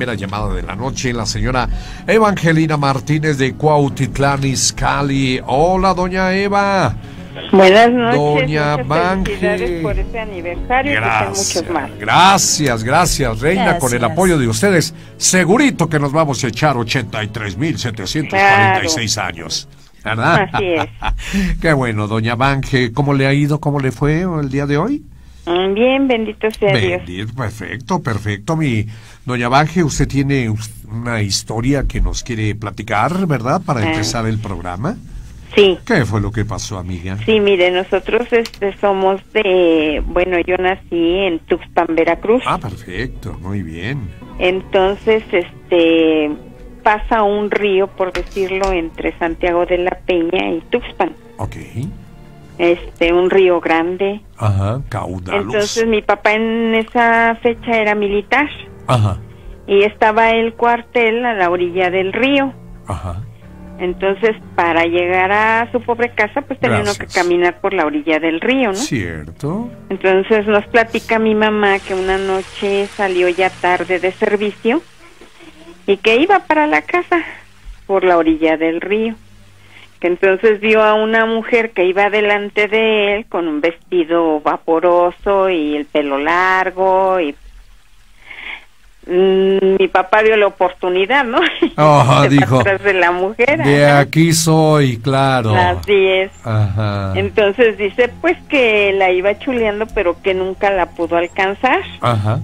primera llamada de la noche, la señora Evangelina Martínez de Cuautitlán Izcalli. Hola, doña Eva. Buenas noches. Doña felicidades por este aniversario y que sean muchos más. Gracias, gracias, Reina, con el Gracias. apoyo de ustedes. Segurito que nos vamos a echar 83.746 años. ¿Verdad? Así es. Qué bueno, doña Bange. ¿Cómo le ha ido? ¿Cómo le fue el día de hoy? Mm, Bien, bendito sea Dios. Bendito, perfecto, perfecto. Mi doña Bange, usted tiene una historia que nos quiere platicar, ¿verdad? Para Ah. empezar el programa. Sí. ¿Qué fue lo que pasó, amiga? Sí, mire, nosotros este, somos de, bueno, yo nací en Tuxpan, Veracruz. Ah, perfecto, muy bien. Entonces, este, pasa un río, por decirlo, entre Santiago de la Peña y Tuxpan. Ok. Este, un río grande. Ajá, caudalus. Entonces, mi papá en esa fecha era militar Ajá, y estaba el cuartel a la orilla del río. ajá. Entonces, para llegar a su pobre casa, pues tenía uno que caminar por la orilla del río, ¿no? Cierto. Entonces nos platica mi mamá que una noche salió ya tarde de servicio y que iba para la casa por la orilla del río. Que entonces vio a una mujer que iba delante de él con un vestido vaporoso y el pelo largo y Mm, mi papá vio la oportunidad, ¿no? De dijo. atrás de la mujer. De ajá. aquí soy, claro. Así es. Ajá. Entonces dice pues que la iba chuleando pero que nunca la pudo alcanzar, Ajá.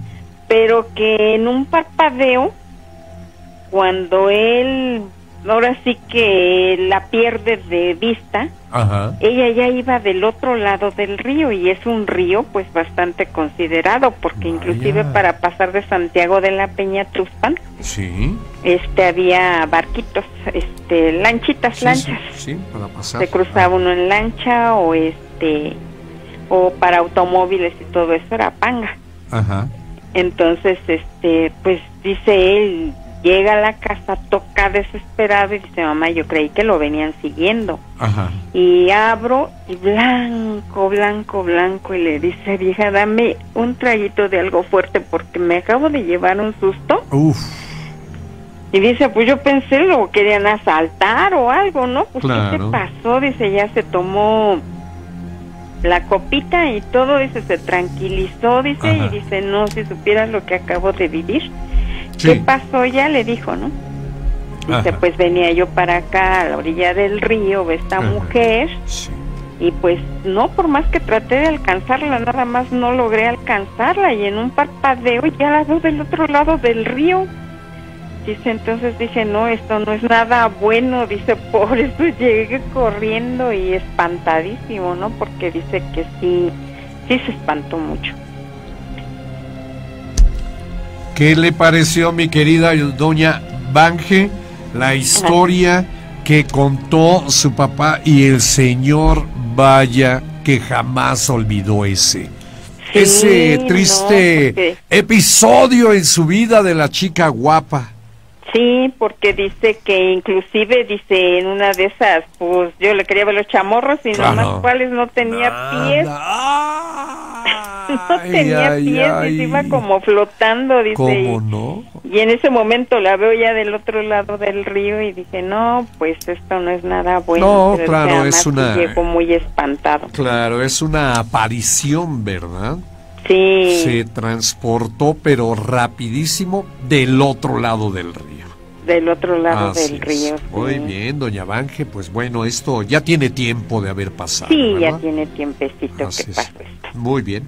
pero que en un parpadeo, cuando él ahora sí que la pierde de vista, Ajá. ella ya iba del otro lado del río y es un río pues bastante considerado porque Vaya. inclusive para pasar de Santiago de la Peña a Tuxpan Sí. este había barquitos, este lanchitas, Sí, lanchas Sí, sí, para pasar. se cruzaba uno en lancha o este o para automóviles y todo eso era panga Ajá. entonces este pues dice él llega a la casa toca desesperado y dice mamá yo creí que lo venían siguiendo Ajá. y abro y blanco blanco blanco y le dice vieja dame un traguito de algo fuerte porque me acabo de llevar un susto Uf. y dice, pues yo pensé lo querían asaltar o algo, ¿no? Pues ¿qué Claro. te pasó? Dice, ya se tomó la copita y todo, dice, se tranquilizó, dice, Ajá. y dice, no, si supieras lo que acabo de vivir. Sí. ¿Qué pasó? Ya le dijo, ¿no? Dice, Ajá. pues venía yo para acá, a la orilla del río, ve esta Ajá. mujer, Sí. y pues no, por más que traté de alcanzarla, nada más no logré alcanzarla, y en un parpadeo ya la veo del otro lado del río. Dice, entonces dije, no, esto no es nada bueno, dice, por eso llegué corriendo y espantadísimo, ¿no? Porque dice que sí, sí se espantó mucho. ¿Qué le pareció, mi querida doña Bange, la historia que contó su papá y el señor Vaya que jamás olvidó ese? Sí, ese no, triste porque- episodio en su vida de la chica guapa. Sí, porque dice que inclusive, dice, en una de esas, pues yo le quería ver los chamorros y Claro. nomás cuáles no tenía pies. No tenía Ay, pies ay, y se iba como flotando, dice. ¿Cómo no? Y en ese momento la veo ya del otro lado del río y dije, no, pues esto no es nada bueno. No, claro, es una- Llegó muy espantado. Claro, es una aparición, ¿verdad? Sí, Se transportó, pero rapidísimo, del otro lado del río. del otro lado Así del río. Muy sí. bien, doña Bange, pues bueno, esto ya tiene tiempo de haber pasado. Sí, ya ¿verdad? tiene tiempecito Así que pasó esto. Muy bien.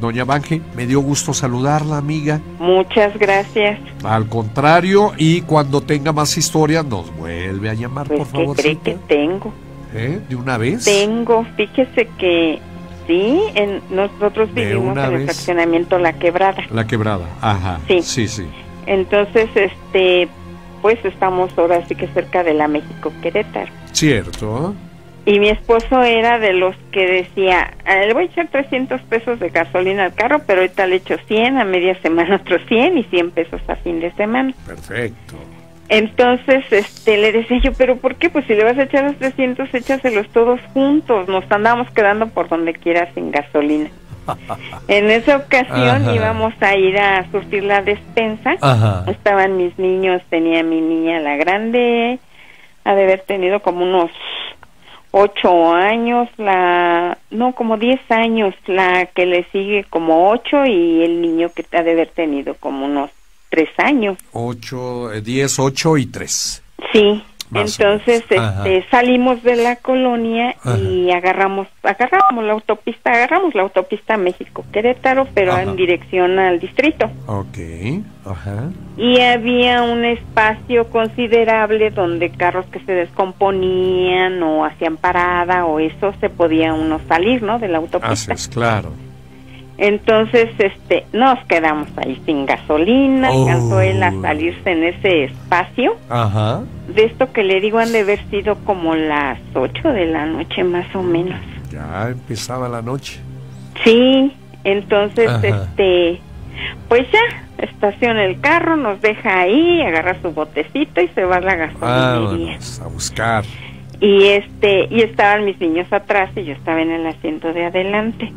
Doña Bange, me dio gusto saludarla, amiga. Muchas gracias. Al contrario, y cuando tenga más historias, nos vuelve a llamar, Pues, por ¿qué favor. cree que tengo? ¿Eh? ¿De una vez? Tengo, fíjese que sí, en, nosotros vivimos en el fraccionamiento La Quebrada. La quebrada. Ajá. Sí. Sí, sí. Entonces, este, pues estamos ahora sí que cerca de la México Querétaro. Cierto. Y mi esposo era de los que decía, "Ah, le voy a echar 300 pesos de gasolina al carro, pero ahorita le echo 100, a media semana otros 100 y 100 pesos a fin de semana. Perfecto. Entonces, este, le decía yo, pero ¿por qué? Pues si le vas a echar los 300, échaselos todos juntos. Nos andamos quedando por donde quiera sin gasolina. En esa ocasión íbamos a ir a surtir la despensa. Estaban mis niños, tenía mi niña la grande, ha de haber tenido como unos ocho años, la, no, como diez años, la que le sigue como ocho y el niño que ha de haber tenido como unos tres años. Ocho, eh, diez, ocho y tres. Sí, entonces este, salimos de la colonia y agarramos, agarramos la autopista, agarramos la autopista México Querétaro, pero en dirección al distrito. Ok, ajá. Y había un espacio considerable donde carros que se descomponían o hacían parada o eso se podía uno salir, ¿no? De la autopista. Haces, claro. Entonces, este, nos quedamos ahí sin gasolina, oh. alcanzó él a salirse en ese espacio. Ajá. De esto que le digo han de haber sido como las 8 de la noche más o menos. Ya empezaba la noche. Sí, entonces, este, pues ya, estaciona el carro, nos deja ahí, agarra su botecito y se va a la gasolinería. a buscar. Y este, y estaban mis niños atrás y yo estaba en el asiento de adelante.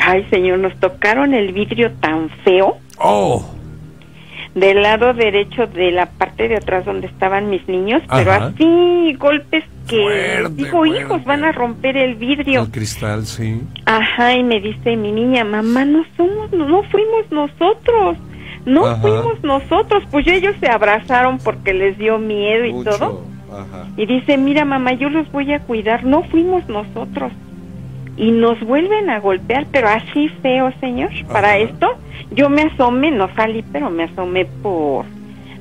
Ay, señor, nos tocaron el vidrio tan feo. Oh. Del lado derecho de la parte de atrás donde estaban mis niños, pero así golpes que digo, hijos, van a romper el vidrio. El cristal, sí. Ajá, y me dice mi niña, mamá, no somos, no, fuimos nosotros. No fuimos nosotros, pues ellos se abrazaron porque les dio miedo y todo. Ajá. Y dice, mira mamá, yo los voy a cuidar, no fuimos nosotros y nos vuelven a golpear, pero así feo, señor. Para esto, yo me asomé, no salí, pero me asomé por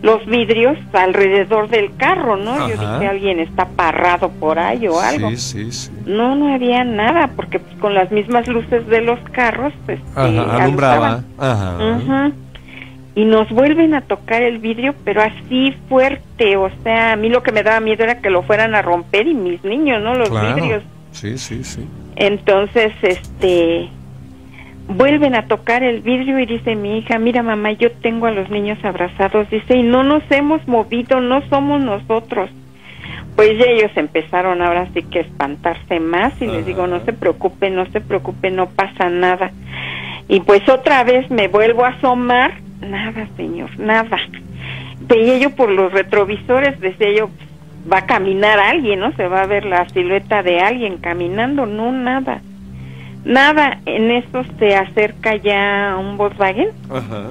los vidrios alrededor del carro, ¿no? Yo dije, alguien está parrado por ahí o algo. Sí, sí, sí. No, no había nada, porque pues, con las mismas luces de los carros, este, alumbraba. Ajá. Y nos vuelven a tocar el vidrio, pero así fuerte, o sea, a mí lo que me daba miedo era que lo fueran a romper y mis niños, ¿no? Los vidrios. Sí, sí, sí. Entonces, este, vuelven a tocar el vidrio y dice mi hija, mira mamá, yo tengo a los niños abrazados, dice, y no nos hemos movido, no somos nosotros. Pues ellos empezaron ahora sí que espantarse más y les digo, no se preocupe, no se preocupe, no pasa nada. Y pues otra vez me vuelvo a asomar, nada señor, nada. Veía yo por los retrovisores, decía yo, va a caminar alguien, ¿no? Se va a ver la silueta de alguien caminando, no nada. Nada, en eso se acerca ya un Volkswagen,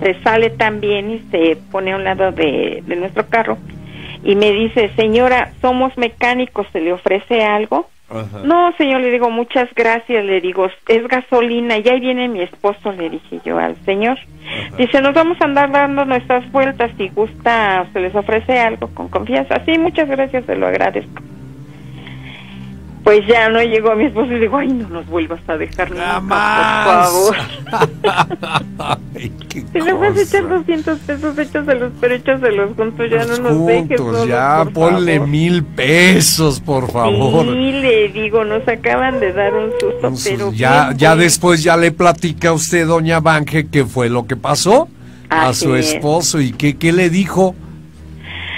se sale también y se pone a un lado de, de nuestro carro y me dice, señora, somos mecánicos, ¿se le ofrece algo? No, señor, le digo, muchas gracias, le digo, es gasolina, y ahí viene mi esposo, le dije yo al señor. Dice, nos vamos a andar dando nuestras vueltas, si gusta, se les ofrece algo con confianza. Sí, muchas gracias, se lo agradezco pues ya no llegó a mi esposo y digo, ay, no nos vuelvas a dejar nunca, por favor. si le vas a echar 200 pesos, échaselos, pero échaselos juntos, ya no nos dejes solos, Ya, ponle mil pesos, por favor. Sí, le digo, nos acaban de dar un susto, pero... Ya, ya después ya le platica a usted, doña Bange, qué fue lo que pasó a su esposo y qué, qué le dijo.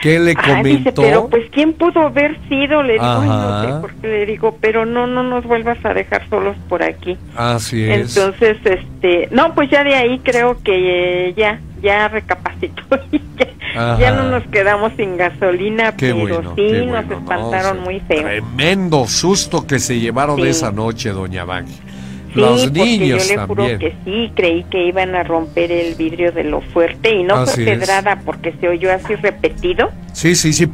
¿Qué le comentó? pero pues quién pudo haber sido, le digo, no sé por qué le digo, pero no, no nos vuelvas a dejar solos por aquí. Así es. Entonces, este, no, pues ya de ahí creo que eh, ya, ya recapacitó y ya, no nos quedamos sin gasolina, pero sí nos espantaron muy feo. Tremendo susto que se llevaron esa noche, doña Bangi. Sí, los niños yo le juro que sí, creí que iban a romper el vidrio de lo fuerte y no fue pedrada porque se oyó así repetido. Sí, sí, sí.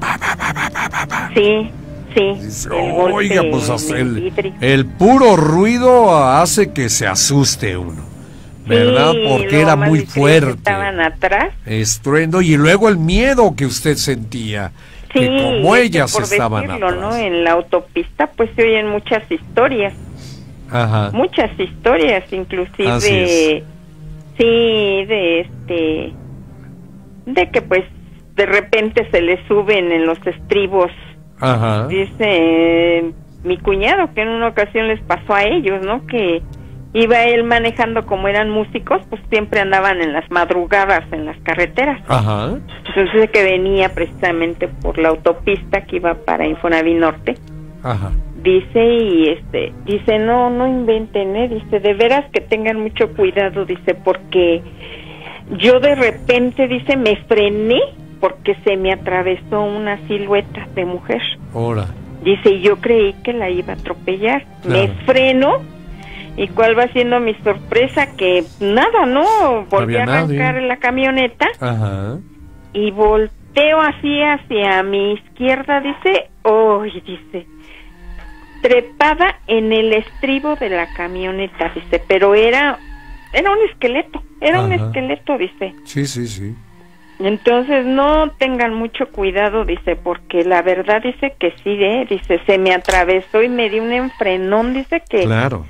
sí, sí. Oiga, pues el, el, puro ruido hace que se asuste uno. ¿Verdad? porque era muy fuerte. Estaban atrás. Estruendo y luego el miedo que usted sentía. Sí, que como ellas estaban decirlo, ¿no? En la autopista pues se oyen muchas historias muchas historias, inclusive, sí, de este, de que pues de repente se le suben en los estribos. Dice mi cuñado que en una ocasión les pasó a ellos, ¿no? Que iba él manejando como eran músicos, pues siempre andaban en las madrugadas en las carreteras. Ajá. Entonces que venía precisamente por la autopista que iba para Infonaví Norte. Ajá. Dice y este dice no no inventen ¿eh? dice de veras que tengan mucho cuidado dice porque yo de repente dice me frené porque se me atravesó una silueta de mujer Ahora. dice y yo creí que la iba a atropellar me freno y cuál va siendo mi sorpresa que nada no volví a arrancar nadie. la camioneta Ajá. y volteo así hacia mi izquierda, dice, hoy dice, trepada en el estribo de la camioneta, dice, pero era, era un esqueleto, era un esqueleto, dice. Sí, sí, sí. Entonces no tengan mucho cuidado, dice, porque la verdad dice que sí, ¿eh? dice, se me atravesó y me dio un enfrenón, dice que Claro.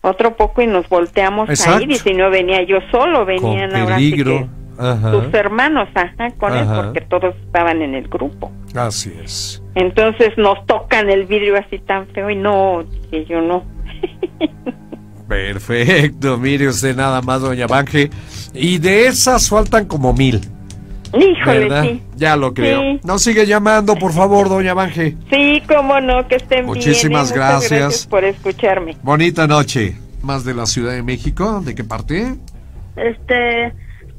otro poco y nos volteamos Exacto. ahí, dice, y no venía yo solo, Con venían ahora sí peligro. que Ajá. sus hermanos, ajá, con él, Ajá. porque todos estaban en el grupo. Así es. Entonces nos tocan el vidrio así tan feo y no, dije yo no. Perfecto. Mire usted nada más, doña Banje. Y de esas faltan como mil. Híjole, ¿Verdad? sí. Ya lo creo. Sí. No sigue llamando, por favor, doña Banje. Sí, cómo no, que estén Muchísimas bien. ¿eh? Muchas gracias. gracias por escucharme. Bonita noche. Más de la Ciudad de México. ¿De qué parte? este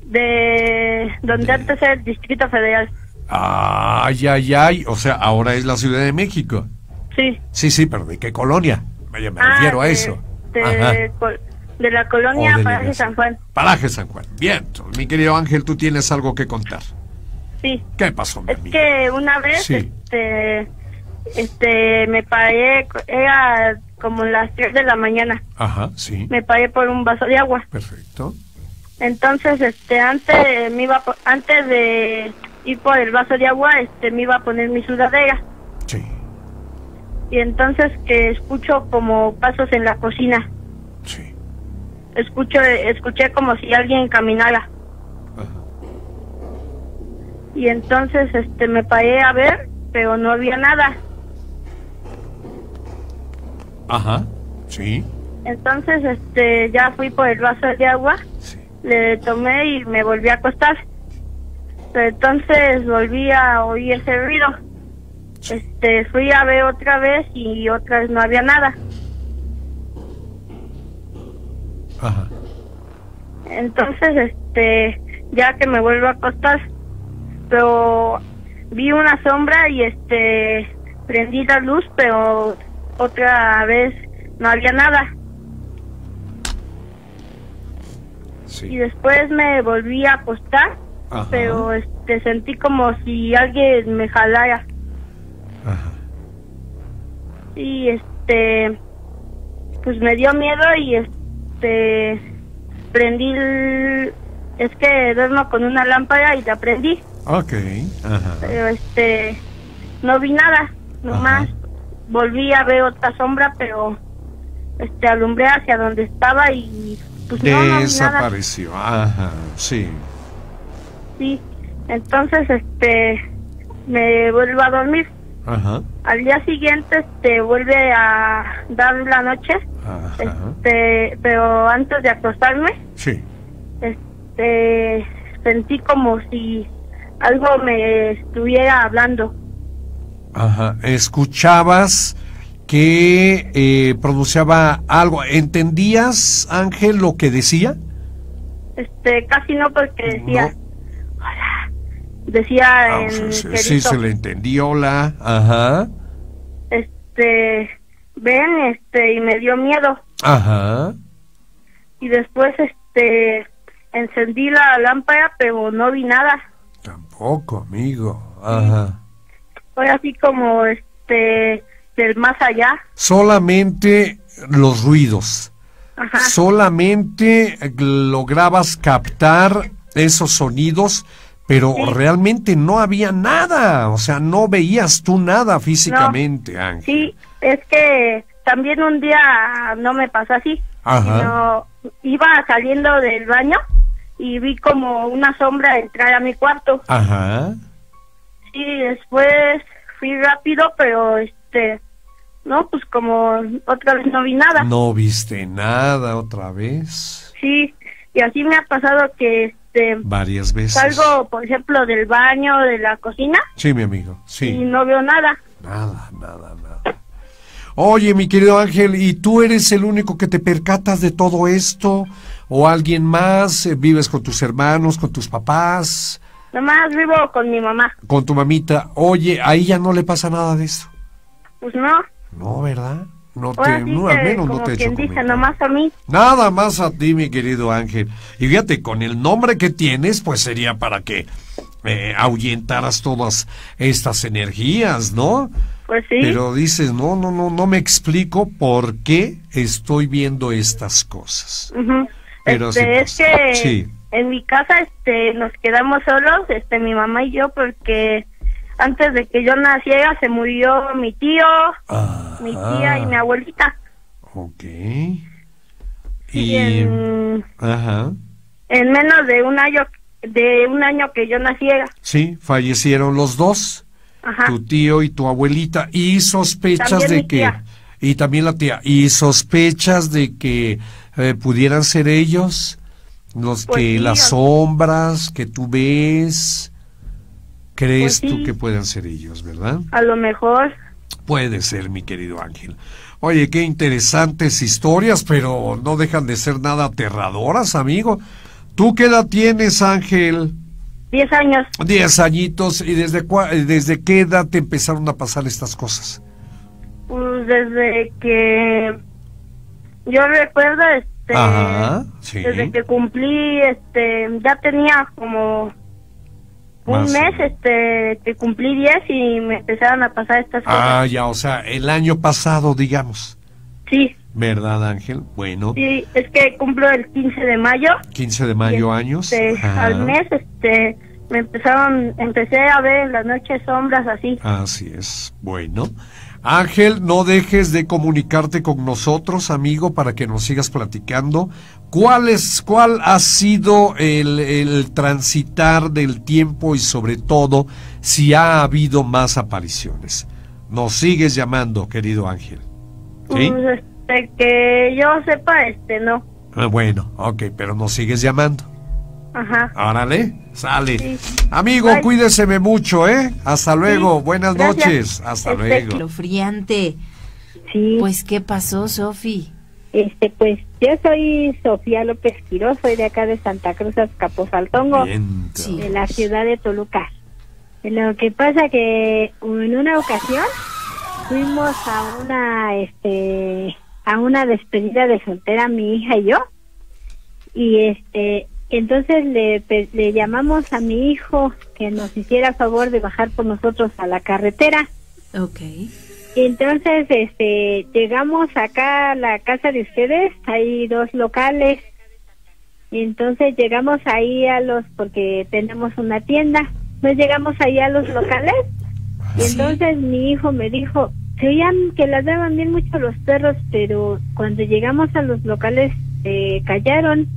de donde antes era el Distrito Federal. Ay, ay, ay. O sea, ahora es la Ciudad de México. Sí. Sí, sí, pero ¿de qué colonia? Me Ah, refiero a de- eso. De, col- de la colonia O Paraje. San Juan. Paraje San Juan. Bien, mi querido Ángel, tú tienes algo que contar. Sí. ¿Qué pasó, mi Es que una vez Sí. este este me paré era como las 3 de la mañana. Ajá, sí. Me paré por un vaso de agua. Perfecto. Entonces, este antes me iba a antes de ir por el vaso de agua, este me iba a poner mi sudadera. Sí. Y entonces que escucho como pasos en la cocina. Sí. escucho escuché como si alguien caminara Ajá. y entonces este me paré a ver pero no había nada Ajá. Sí. entonces este ya fui por el vaso de agua Sí. Le tomé y me volví a acostar pero entonces volví a oír ese ruido este fui a ver otra vez y otra vez no había nada Ajá. Entonces, este, ya que me vuelvo a acostar, pero vi una sombra y este, prendí la luz, pero otra vez no había nada. Y después me volví a acostar, Ajá. pero este, sentí como si alguien me jalara. Ajá. Y este, pues me dio miedo y este, prendí, el- es que duermo con una lámpara y la prendí. Ok. Ajá. pero este no vi nada nomás Ajá. volví a ver otra sombra pero este alumbré hacia donde estaba y pues no, no Desapareció. Ajá. Sí. sí entonces este me vuelvo a dormir Ajá. al día siguiente este vuelve a dar la noche Ajá. este pero antes de acostarme Sí. este sentí como si algo me estuviera hablando Ajá. Escuchabas que eh, pronunciaba algo. ¿Entendías, Ángel, lo que decía? Este, casi no porque decía, No. hola, decía Ah, en sí, sí, se le entendió la. Ajá. este, ven, este, y me dio miedo. Ajá. Y después, este, encendí la lámpara, pero no vi nada. Tampoco, amigo. Ajá. Fue así como, este, del más allá. Solamente los ruidos. Ajá. Solamente lograbas captar esos sonidos, pero Sí. realmente no había nada. O sea, no veías tú nada físicamente, Ángel. Sí, es que también un día no me pasó así. Ajá. sino iba saliendo del baño y vi como una sombra entrar a mi cuarto. Ajá. Sí, después fui rápido, pero este, no, pues como otra vez no vi nada. No viste nada otra vez. Sí, y así me ha pasado que este, Varias veces. salgo, por ejemplo, del baño, de la cocina Sí, mi amigo. y Sí. no veo nada. Nada, nada, nada. Oye, mi querido Ángel, ¿y tú eres el único que te percatas de todo esto? ¿O alguien más? Eh, ¿Vives con tus hermanos, con tus papás, Nomás vivo con mi mamá. con tu mamita? Oye, a ella no le pasa nada de eso. Pues no. No, ¿verdad? No te, Ahora sí no, al menos no te he hecho quien dice, comentario. nomás a mí. Nada más a ti, mi querido Ángel. Y fíjate, con el nombre que tienes, pues sería para que eh, ahuyentaras todas estas energías, ¿no? Pues sí. Pero dices, no, no, no, no me explico por qué estoy viendo estas cosas. Ujú. Pero sí este, es pasa. que Sí. en mi casa este nos quedamos solos, este mi mamá y yo porque antes de que yo naciera se murió mi tío, mi tía y mi abuelita. Ok. Y Y, en, ajá, en menos de un año de un año que yo naciera. sí, fallecieron los dos, Ajá. tu tío y tu abuelita, y sospechas También de que, tía. y también la tía, y sospechas de que eh, pudieran ser ellos, los Pues que las sombras que tú ves, crees Pues tú sí. que puedan ser ellos, ¿verdad? A lo mejor Puede ser, mi querido Ángel. Oye, qué interesantes historias, pero no dejan de ser nada aterradoras, amigo. ¿Tú qué edad tienes, Ángel? 10 años. Diez añitos. ¿Y desde, cua- desde qué edad te empezaron a pasar estas cosas? Pues desde que yo recuerdo este Ajá, sí. desde que cumplí este ya tenía como un Más mes este que cumplí 10 y me empezaron a pasar estas cosas. Ah, ya, o sea, el año pasado, digamos. Sí, ¿Verdad, Ángel? Bueno, sí, es que cumplo el 15 de mayo. 15 de mayo, y, años. este, al mes este me empezaron empecé a ver en las noches sombras así. Así es. Bueno. Ángel, no dejes de comunicarte con nosotros, amigo, para que nos sigas platicando. ¿Cuál, es, cuál ha sido el, el transitar del tiempo y sobre todo si ha habido más apariciones? Nos sigues llamando, querido Ángel. ¿Sí? Pues, este que yo sepa este no. Ah, Bueno, ok, pero nos sigues llamando. Ajá. Árale, sale. Sí. Amigo, Bye. cuídeseme mucho, ¿eh? Hasta luego, Sí, buenas gracias. noches. Hasta Este, luego. Lo friante. Sí, Pues, ¿qué pasó, Sofi? este, pues yo soy Sofía López Quiroz, soy de acá de Santa Cruz, Azcapotzaltongo. Sí. de la ciudad de Toluca. Lo que pasa que en una ocasión fuimos a una, este, a una despedida de soltera mi hija y yo, y este, entonces le, le llamamos a mi hijo que nos hiciera favor de bajar por nosotros a la carretera. Ok. Entonces, este, llegamos acá a la casa de ustedes, hay dos locales. Y entonces llegamos ahí a los, porque tenemos una tienda, pues llegamos ahí a los locales. Y Sí. entonces mi hijo me dijo, se oían que ladraban bien mucho los perros, pero cuando llegamos a los locales se callaron.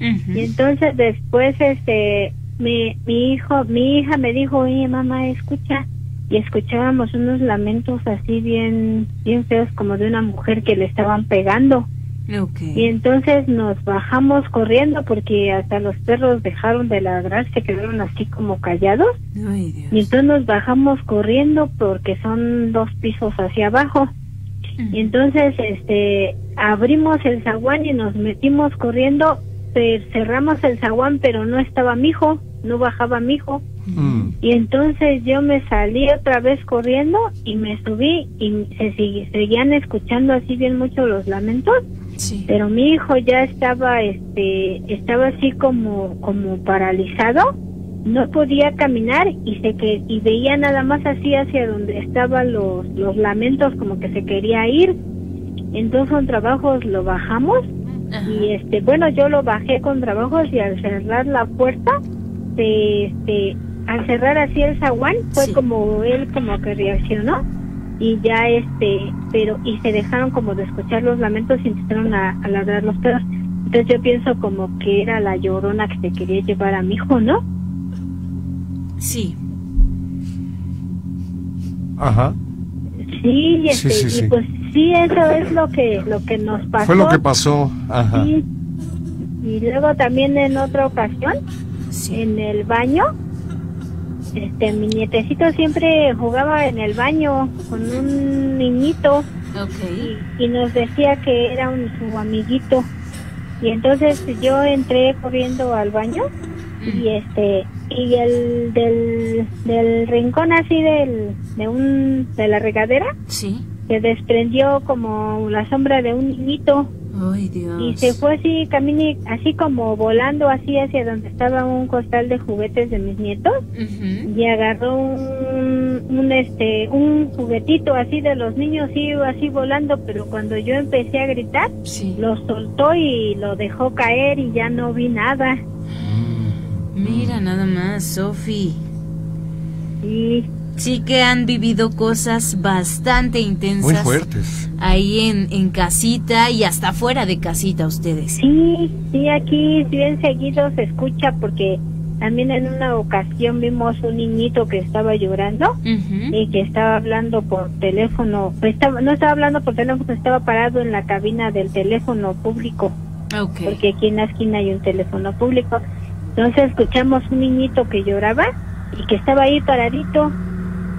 Y entonces después, este, mi, mi hijo, mi hija me dijo, oye mamá, escucha. Y escuchábamos unos lamentos así bien, bien feos como de una mujer que le estaban pegando. Y entonces nos bajamos corriendo porque hasta los perros dejaron de ladrar, se quedaron así como callados. Ay, Dios. Y entonces nos bajamos corriendo porque son dos pisos hacia abajo. Y entonces, este, abrimos el zaguán y nos metimos corriendo, pe- cerramos el zaguán, pero no estaba mi hijo, no bajaba mi hijo. Mm. Y entonces yo me salí otra vez corriendo y me subí y se sigui- seguían escuchando así bien mucho los lamentos, Sí. pero mi hijo ya estaba, este, estaba así como, como paralizado, no podía caminar y se que y veía nada más así hacia donde estaban los, los lamentos como que se quería ir. Entonces con trabajos lo bajamos Ajá. y este bueno yo lo bajé con trabajos y al cerrar la puerta se, este al cerrar así el zaguán fue Sí. como él como que reaccionó y ya este pero y se dejaron como de escuchar los lamentos y empezaron a, a ladrar los perros entonces yo pienso como que era la llorona que se quería llevar a mi hijo no Sí. Ajá. sí y, Sí, este, sí, y sí. pues sí eso es lo que lo que nos pasó Fue lo que pasó. Ajá. Sí. y luego también en otra ocasión Sí. en el baño. Este, mi nietecito siempre jugaba en el baño con un niñito Ok. y, y nos decía que era un, su amiguito. Y entonces yo entré corriendo al baño y este y el del, del rincón así del de un de la regadera Sí. Se desprendió como la sombra de un niñito Ay, Dios. y se fue así camine así como volando así hacia donde estaba un costal de juguetes de mis nietos y agarró un, un este un juguetito así de los niños y iba así volando pero cuando yo empecé a gritar Sí. lo soltó y lo dejó caer y ya no vi nada Mira nada más, Sofi. y Sí que han vivido cosas bastante intensas. Muy fuertes. Ahí en, en casita y hasta fuera de casita ustedes. sí sí aquí bien seguido se escucha porque también en una ocasión vimos un niñito que estaba llorando Ujú. y que estaba hablando por teléfono pues estaba, no estaba hablando por teléfono estaba parado en la cabina del teléfono público Ok. porque aquí en la esquina hay un teléfono público. Entonces escuchamos un niñito que lloraba y que estaba ahí paradito.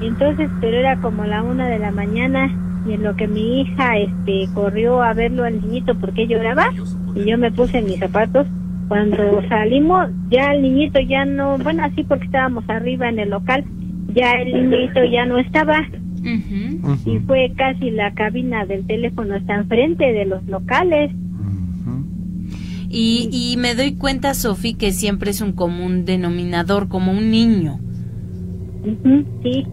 Y entonces, pero era como la una de la mañana y en lo que mi hija este corrió a verlo al niñito porque lloraba y yo me puse mis zapatos. Cuando salimos, ya el niñito ya no, bueno, así porque estábamos arriba en el local, ya el niñito ya no estaba y fue casi la cabina del teléfono está enfrente de los locales. Y, y me doy cuenta, Sofi, que siempre es un común denominador, como un niño sí.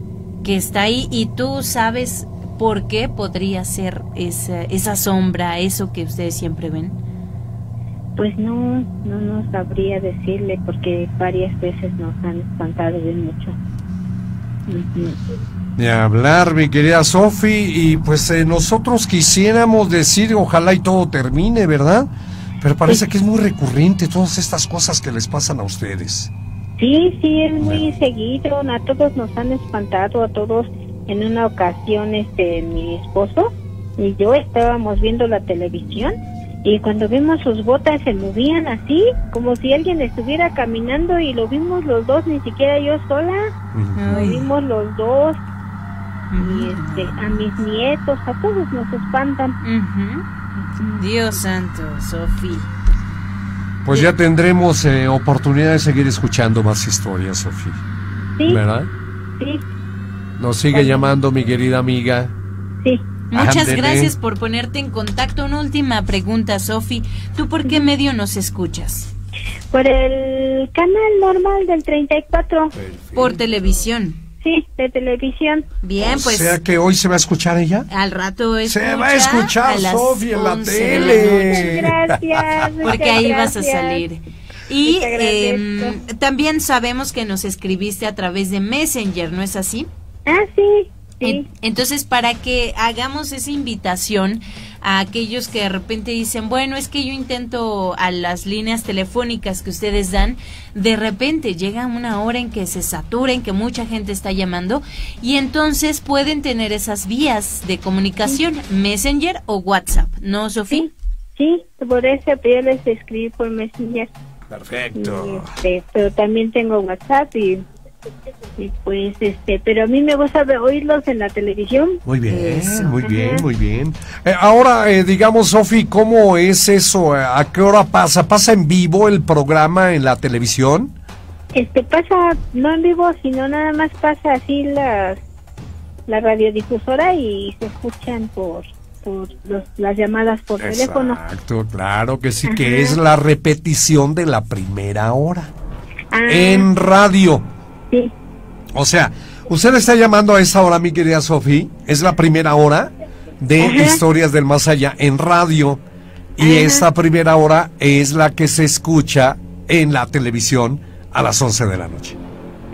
Que está ahí y tú sabes por qué podría ser esa, esa sombra, eso que ustedes siempre ven. Pues no, no, no sabría decirle porque varias veces nos han espantado bien mucho. De hablar, mi querida Sofi, y pues eh, nosotros quisiéramos decir, ojalá y todo termine, ¿verdad? Pero parece que es muy recurrente todas estas cosas que les pasan a ustedes. Sí, sí, es muy seguido. A todos nos han espantado, a todos. En una ocasión, este, mi esposo y yo estábamos viendo la televisión y cuando vimos sus botas se movían así, como si alguien estuviera caminando y lo vimos los dos, ni siquiera yo sola. Lo vimos los dos y este, a mis nietos, a todos nos espantan. Dios santo, Sofi. Pues ya tendremos eh, oportunidad de seguir escuchando más historias, Sofi. Sí, ¿Verdad? sí, Nos sigue llamando mi querida amiga. sí. Muchas Ándele. gracias por ponerte en contacto. Una última pregunta, Sofi. ¿Tú por qué medio nos escuchas? Por el canal normal del 34, Por televisión. Sí, de televisión. Bien, o pues sea que hoy se va a escuchar ella. al rato Se escucha va a escuchar a Sofi en la 11 de tele. noche. Gracias. Porque ahí vas a gracias. salir. Y em, también sabemos que nos escribiste a través de Messenger, ¿no es así? Ah, sí, sí. Entonces, para que hagamos esa invitación a aquellos que de repente dicen, bueno, es que yo intento a las líneas telefónicas que ustedes dan, de repente llega una hora en que se saturen, que mucha gente está llamando, y entonces pueden tener esas vías de comunicación, Messenger o WhatsApp, ¿no, Sofía? Sí, por eso yo les escribí por Messenger. Perfecto. este, pero también tengo WhatsApp y, y pues este, pero a mí me gusta oírlos en la televisión. Muy bien, Eso. muy bien, muy bien. Eh, ahora, eh, digamos, Sofi, ¿cómo es eso? ¿A qué hora pasa? ¿Pasa en vivo el programa en la televisión? Este pasa no en vivo, sino nada más pasa así las la radiodifusora y se escuchan por por los- las llamadas por teléfono. Exacto, claro que sí, que es la repetición de la primera hora. Ah, En radio. Sí, O sea, usted está llamando a esa hora, mi querida Sofi. Es la primera hora de Ajá. Historias del Más Allá en radio. Y Ajá. esta primera hora es la que se escucha en la televisión a las 11 de la noche.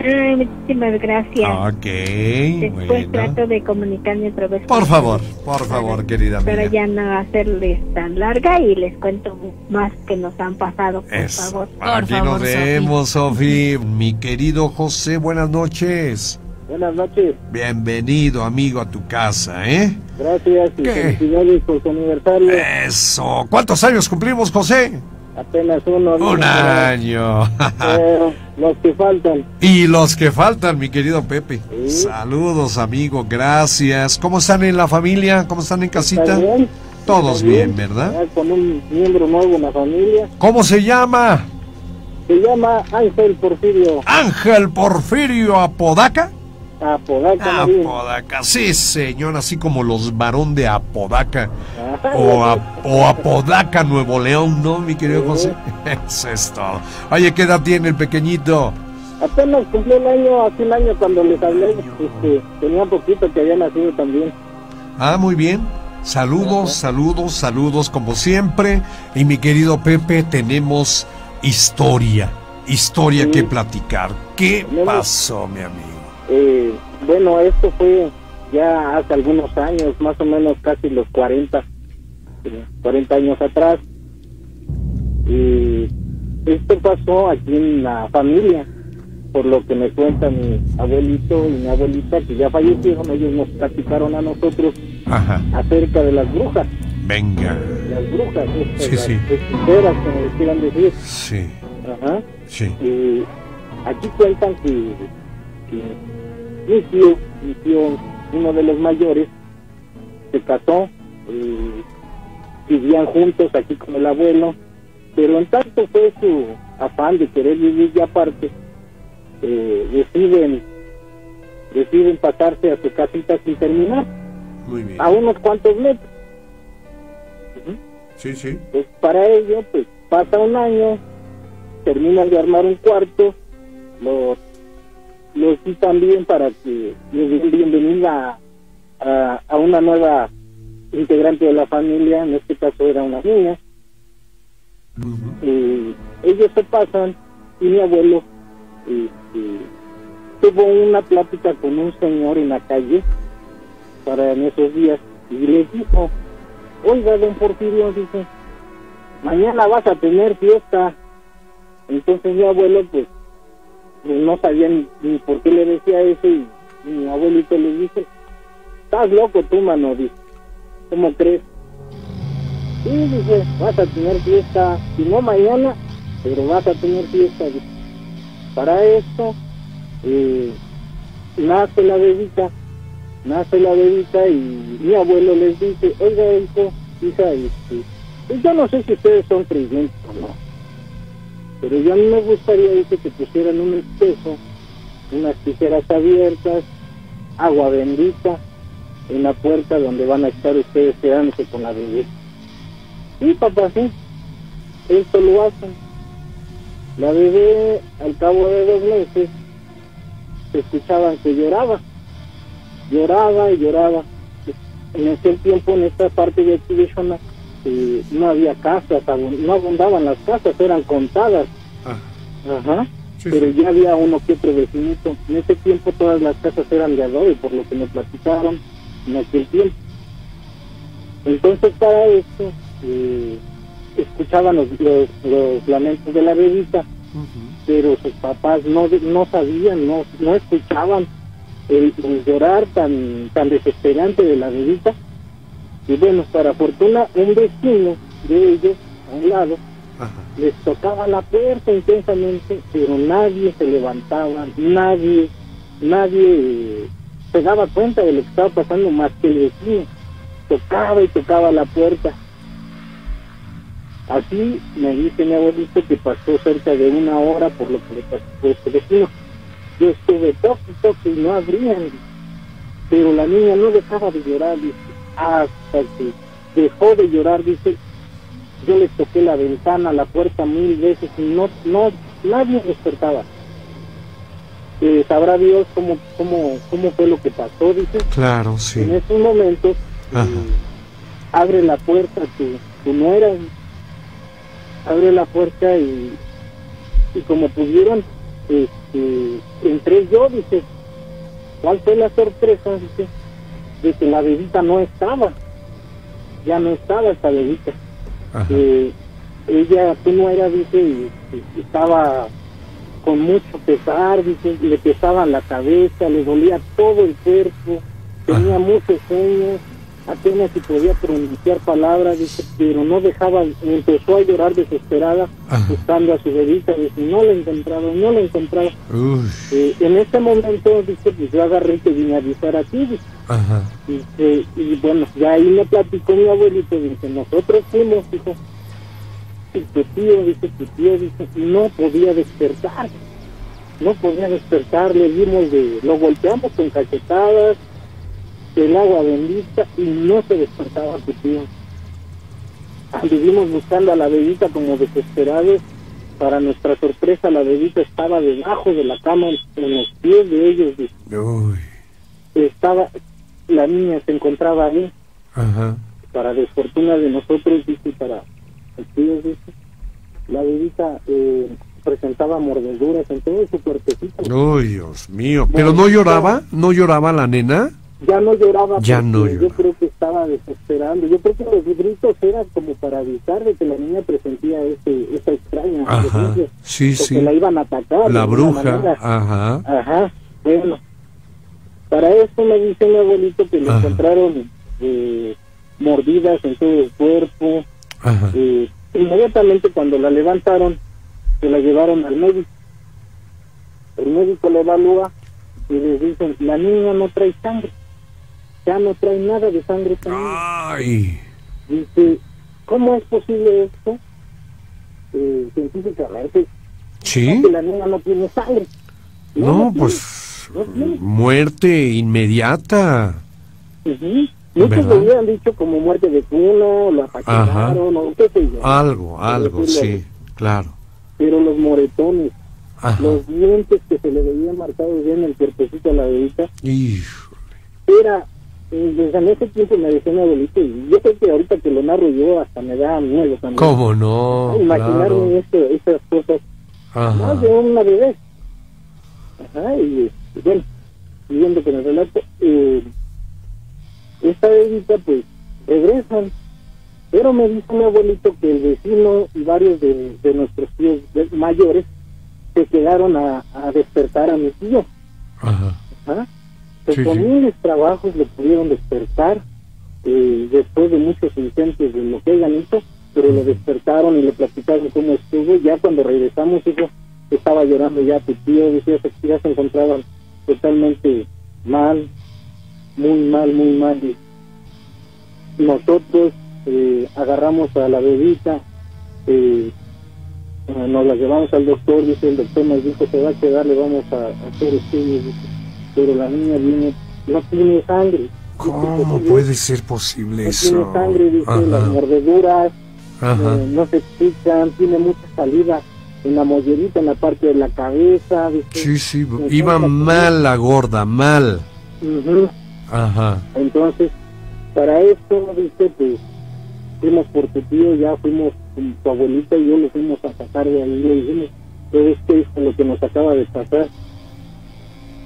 Ay, muchísimas gracias. Ok, Después bueno. trato de comunicarme otra vez. Por favor, por favor, querida Para amiga. ya no hacerles tan larga y les cuento más que nos han pasado, por Eso. favor. Aquí favor, nos vemos, Sofi. Mi querido José, buenas noches. Buenas noches, Bienvenido, amigo, a tu casa, ¿eh? gracias y ¿Qué? felicidades por su aniversario. Eso. ¿Cuántos años cumplimos, José? Apenas uno. ¿no? Un año. Eh, los que faltan. Y los que faltan, mi querido Pepe. Sí. Saludos, amigo, gracias. ¿Cómo están en la familia? ¿Cómo están en casita? ¿Está bien? Todos ¿Está bien, ¿verdad? Con un miembro nuevo en la familia. ¿Cómo se llama? Se llama Ángel Porfirio Ángel Porfirio Apodaca. Apodaca. Apodaca, sí, señor, así como los varón de Apodaca. Ajá. O, a- o Apodaca, Nuevo León, ¿no, mi querido José? Eso es todo. Oye, ¿qué edad tiene el pequeñito? Apenas cumplió el año, hace un año cuando les hablé, este, tenía poquito que había nacido también. Ah, muy bien. Saludos, saludos, saludos como siempre. Y mi querido Pepe, tenemos historia, historia Sí. que platicar. ¿Qué Tenemos- pasó, mi amigo? Eh, bueno, esto fue ya hace algunos años, más o menos casi los 40, eh, 40 años atrás. Y esto pasó aquí en la familia, por lo que me cuenta mi abuelito y mi abuelita, que ya fallecieron, ellos nos platicaron a nosotros Ajá, acerca de las brujas, venga. las brujas, estas, Sí, las sí. hechiceras, como les quieran decir. Sí, Ajá. sí. Eh, aquí cuentan que, que mi tío, mi tío, uno de los mayores, se casó, eh, vivían juntos aquí con el abuelo, pero en tanto fue su afán de querer vivir ya aparte, eh, deciden, deciden pasarse a su casita sin terminar, Muy bien. a unos cuantos metros. Sí, sí. Pues para ello, pues pasa un año, terminan de armar un cuarto, lo, lo citan bien para que les den bienvenida a, a una nueva integrante de la familia, en este caso era una niña. Eh, ellos se pasan y mi abuelo este, tuvo una plática con un señor en la calle para en esos días y le dijo, oiga, don Porfirio, dice, mañana vas a tener fiesta. Entonces mi abuelo, pues, no sabía ni, por qué le decía eso y, mi abuelito le dice, estás loco tú, mano, dice, ¿cómo crees? Sí, dice, vas a tener fiesta, si no mañana, pero vas a tener fiesta. Para esto, eh, nace la bebita, nace la bebita y mi abuelo les dice, oiga, hijo, hija, este, pues yo no sé si ustedes son creyentes o no, pero yo a mí me gustaría, dice, que pusieran un espejo, unas tijeras abiertas, agua bendita, en la puerta donde van a estar ustedes quedándose con la bebé. Sí, papá, sí. Esto lo hacen. La bebé, al cabo de dos meses, se escuchaban que lloraba. Lloraba y lloraba. En ese tiempo, en esta parte de aquí de Shona, no había casas, no abundaban las casas, eran contadas. Ah, Ajá. sí, Pero sí. ya había uno que otro vecinito. En ese tiempo todas las casas eran de adobe, por lo que me platicaron en aquel tiempo. Entonces para esto eh, escuchaban los, los, los lamentos de la Ujú. pero sus papás no, no sabían, no, no escuchaban el, el llorar tan, tan desesperante de la bebita. Y bueno, para fortuna, un vecino de ellos, a un lado, Ajá. les tocaba la puerta intensamente, pero nadie se levantaba, nadie, nadie eh, se daba cuenta de lo que estaba pasando más que el vecino. Tocaba y tocaba la puerta. Así me dice mi abuelito que pasó cerca de una hora por lo que le pasó a este vecino. Yo estuve toque y toque y no abrían, pero la niña no dejaba de llorar, dice, hasta que dejó de llorar, dice, yo les toqué la ventana, la puerta mil veces y no, no, nadie despertaba. Eh, sabrá Dios cómo, cómo, cómo fue lo que pasó, dice. Claro, sí. En esos momentos eh, abre la puerta tu, tu nuera, abre la puerta y, y como pudieron, este, entré yo, dice, ¿cuál fue la sorpresa? Dice, de que la bebita no estaba, ya no estaba esta bebita. Que ella, tu nuera, dice, y- y estaba con mucho pesar, dice, le pesaba la cabeza, le dolía todo el cuerpo, tenía muchos sueños. Apenas si podía pronunciar palabras, dice, pero no dejaba, empezó a llorar desesperada, Ajá. buscando a su bebita, dice, no la encontraba, no la encontraba. Eh, en ese momento, dice, pues yo agarré te vine a avisar a ti, dice, ajá. Dice, y bueno, ya ahí me platicó mi abuelito, dice, nosotros fuimos, dijo, y tu tío, dice, tu tío, dice, no podía despertar, no podía despertar, le dimos de, lo golpeamos con cachetadas, el agua bendita, y no se despertaba tu tío. Anduvimos buscando a la bebita como desesperados, para nuestra sorpresa la bebita estaba debajo de la cama, en los pies de ellos, dice Uy, estaba la niña se encontraba ahí ajá. para desfortuna de nosotros dice para el tío dice la bebita eh, presentaba mordeduras en todo su cuerpecito Uy, Dios mío. ¿Pero no lloraba? ¿No lloraba la nena? ya no lloraba Ya no yo llora. creo que estaba desesperando yo creo que los gritos eran como para avisar de que la niña presentía ese, esa extraña Ajá. presencia, Sí, o que sí. la iban a atacar La bruja. Ajá. Ajá, bueno. Para esto me dice mi abuelito que le Ajá. encontraron eh, mordidas en todo el cuerpo. Eh, inmediatamente cuando la levantaron, se la llevaron al médico. El médico la evalúa y les dicen, la niña no trae sangre. Ya no trae nada de sangre. niña". Ay. Dice, ¿cómo es posible esto? Eh, científicamente, ¿Sí? que la niña no tiene sangre. No, pues Tiene. muerte inmediata. Ujú. Muchos ¿Verdad? lo hubieran dicho como muerte de cuna, lo apachecaron, o qué sé yo. Algo, algo, sí, claro. Pero los moretones, Ajá. los dientes que se le veían marcados ya en el cuerpecito a la bebita, era, eh, desde ese tiempo me decía mi abuelito, y yo creo que ahorita que lo narro yo hasta me da miedo también. ¿Cómo no? Imaginarme Claro. esto, estas cosas, Ajá. más de una bebé. Ajá, y este, bueno, siguiendo con el relato, eh, esta bebita pues regresan, pero me dice mi abuelito que el vecino y varios de, de nuestros tíos mayores se quedaron a, a despertar a mi tío. Ajá. Ajá. Que Sí, con sí. miles trabajos lo pudieron despertar eh, después de muchos intentos de lo que hayan hecho, pero lo despertaron y le platicaron cómo estuvo. Ya cuando regresamos, hijo, estaba llorando ya tu tío, decía que ya se encontraban totalmente mal, muy mal, muy mal. Y nosotros eh, agarramos a la bebita, eh, eh, nos la llevamos al doctor, dice el doctor nos dijo se va a quedar, le vamos a, a hacer estudios, dice, pero la niña viene, no tiene sangre. ¿Cómo Dice, puede ser posible no eso? tiene sangre, dice, las mordeduras eh, no se explican, tiene mucha salida en la mollerita, en la parte de la cabeza. Sí, sí, Entonces, iba mal la gorda, mal. Ajá. Entonces, para esto, dice, pues, fuimos por tu tío, ya fuimos, con tu abuelita y yo lo fuimos a sacar de ahí, le dijimos, pero es es lo que nos acaba de pasar,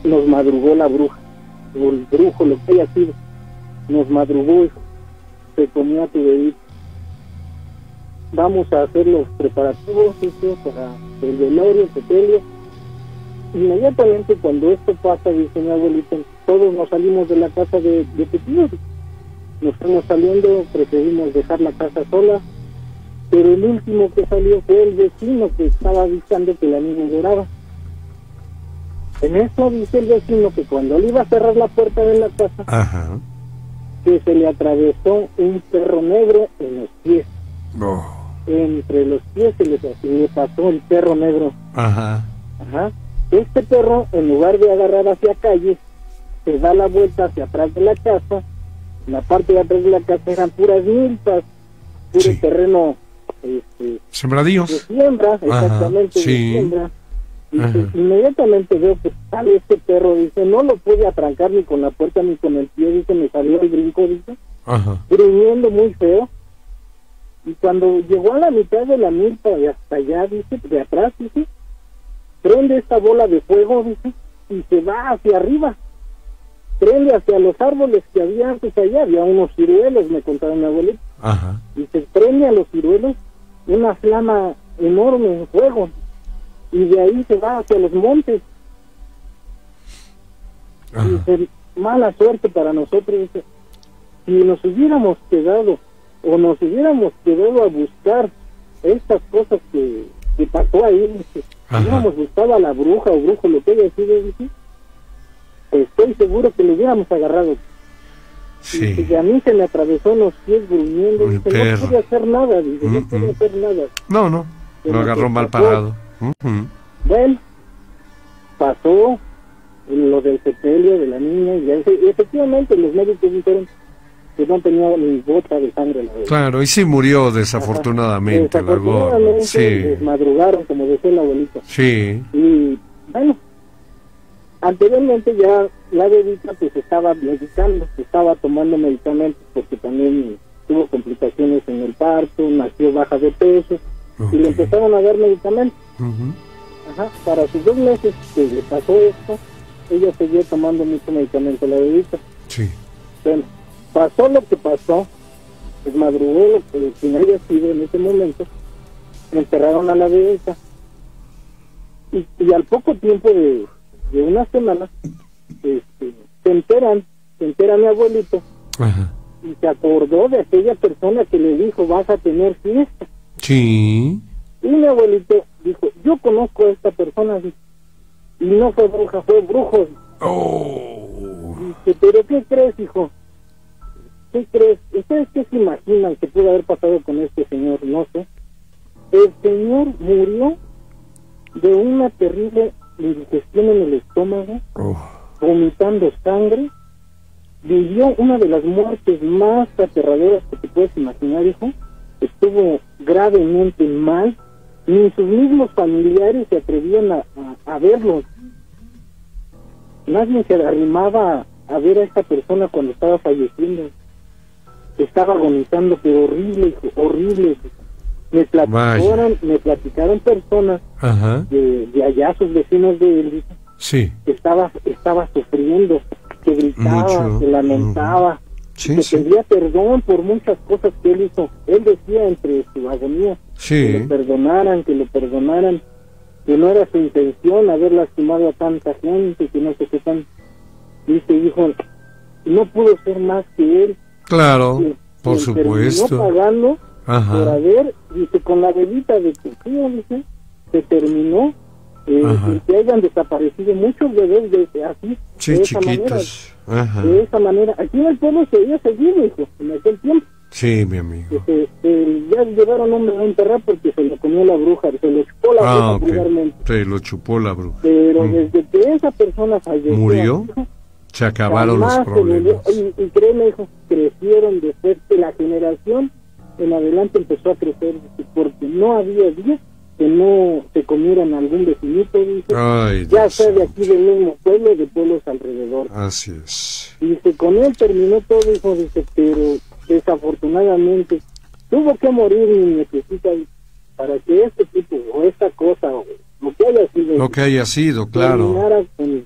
nos madrugó la bruja, o el brujo, lo que haya sido, nos madrugó, hijo, se comía tu bebito. Vamos a hacer los preparativos, hijo, para el velorio, el sepelio. Inmediatamente cuando esto pasa, dice mi abuelita, todos nos salimos de la casa de, de. Nos fuimos saliendo, preferimos dejar la casa sola, pero el último que salió fue el vecino que estaba avisando que la niña lloraba. En eso dice el vecino que cuando le iba a cerrar la puerta de la casa, Ajá. que se le atravesó un perro negro en los pies. Oh. Entre los pies se le, pasó el perro negro. Ajá. Ajá. Este perro, en lugar de agarrar hacia calle, se da la vuelta hacia atrás de la casa. En la parte de atrás de la casa eran puras milpas, puro Sí. terreno este, de Sembradíos. siembra, exactamente, sí. de siembra. Dice, Ajá. inmediatamente veo que sale este perro, dice, no lo pude atrancar ni con la puerta ni con el pie, dice, me salió el brinco, dice, Ajá. gruñendo muy feo. Y cuando llegó a la mitad de la milpa de hasta allá, dice, de atrás, dice, prende esta bola de fuego, dice, y se va hacia arriba. Prende hacia los árboles que había antes allá, había unos ciruelos, me contaron mi abuelito, Ajá. y se prende a los ciruelos una flama enorme en fuego, y de ahí se va hacia los montes. Ajá. Dice, mala suerte para nosotros, dice, si nos hubiéramos quedado o nos hubiéramos quedado a buscar estas cosas que, que pasó ahí, hubiéramos buscado a la bruja o brujo, lo que haya sido, dice, estoy seguro que le hubiéramos agarrado. Sí. Y a mí se me atravesó los pies durmiendo, dice, no pude hacer nada, dice, no Mm, pude mm. hacer nada. No, no. Lo agarró mal parado. Bueno, pasó lo del sepelio de la niña y efe- efectivamente los médicos dijeron que no tenía ni gota de sangre en la. Claro, y sí murió desafortunadamente. Desafortunadamente Sí, desmadrugaron, como decía la abuelita. sí. Y bueno, anteriormente ya la bebita pues estaba medicando, estaba tomando medicamentos porque también tuvo complicaciones en el parto, nació baja de peso y le empezaron a dar medicamentos. Ajá, para sus dos meses que le pasó esto, ella seguía tomando mucho medicamento la bebita. Sí. Bueno, pasó lo que pasó, pues madrugó lo que quien haya sido en ese momento, enterraron a la bebita. Y, y al poco tiempo de, de una semana, este, se enteran, se entera mi abuelito Ajá. y se acordó de aquella persona que le dijo vas a tener fiesta. Sí. Y mi abuelito dijo, yo conozco a esta persona, y no fue bruja, fue brujo. Oh. Dice, pero ¿qué crees, hijo? ¿Qué crees? ¿Ustedes qué se imaginan que pudo haber pasado con este señor? No sé. El señor murió de una terrible indigestión en el estómago, vomitando sangre. Vivió una de las muertes más aterradoras que te puedes imaginar, hijo. Estuvo gravemente mal. Ni sus mismos familiares se atrevían a, a, a verlo. Nadie se arrimaba a ver a esta persona cuando estaba falleciendo. Estaba agonizando, pero horrible, hijo, horrible. Me platicaron, me platicaron personas Ajá. de, de allá, sus vecinos de él, Sí. que estaba, estaba sufriendo, que gritaba, Mucho. que lamentaba, Sí, que sí. pedía perdón por muchas cosas que él hizo. Él decía entre su agonía que lo perdonaran, que lo perdonaran, que no era su intención haber lastimado a tanta gente, que no sé qué tan. Dice, hijo, no pudo ser más que él. Claro, quien- por supuesto. pagando por Ajá. haber, dice, con la bebita de tío, dice, se terminó eh, y que hayan desaparecido muchos bebés de, así, Sí, de esa manera. chiquitos. Ajá. De esa manera. Aquí en el pueblo se había seguido, hijo, en aquel tiempo. Sí, mi amigo. Este, este, ya llevaron un bebé a enterrar porque se lo comió la bruja, se lo chupó la Ah, bruja ok. primermente. Sí, lo chupó la bruja. Pero Mm. desde que esa persona falleció, ¿Murió? hijo, Se acabaron los problemas. Y, y créeme, hijo, crecieron después de la generación en adelante empezó a crecer porque no había día que no se comieran algún vecinito, dice, Ay, ya sea de aquí del mismo pueblo, de pueblos alrededor. Así es. Dice, con él terminó todo, hijo, dice, pero desafortunadamente tuvo que morir mi nietecita para que este tipo o esta cosa o lo que haya sido Lo que haya sido, claro. terminara con,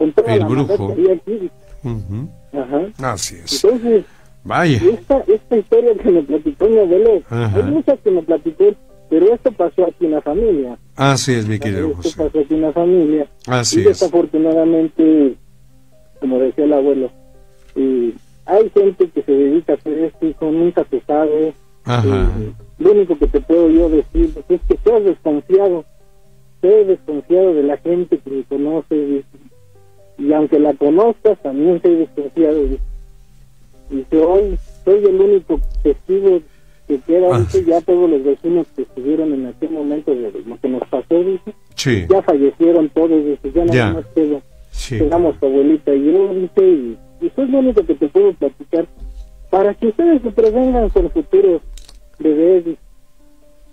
con toda El la brujo. que había aquí. dice. Ujú. Ajá. Así es. Entonces, Vaya. esta, esta historia que me platicó mi abuelo, Ajá. hay muchas que me platicó, pero esto pasó aquí en la familia. Así es, mi querido Esto José. pasó aquí en la familia. Así y es. desafortunadamente, como decía el abuelo, eh, hay gente que se dedica a hacer esto, hijo, nunca se sabe. Ajá. Eh, lo único que te puedo yo decir es que seas desconfiado, seas desconfiado de la gente que me conoce. Y aunque la conozcas, también soy desconfiado. dice. Y que hoy soy el único testigo que queda, Ah. dice, ya todos los vecinos que estuvieron en aquel momento de lo que nos pasó, dice, Sí. ya fallecieron todos, dice, ya Ya. más quedo, Sí. quedamos tu abuelita y yo, dice, y, y eso es lo único que te puedo platicar, para que ustedes se prevengan con futuros bebés. dice.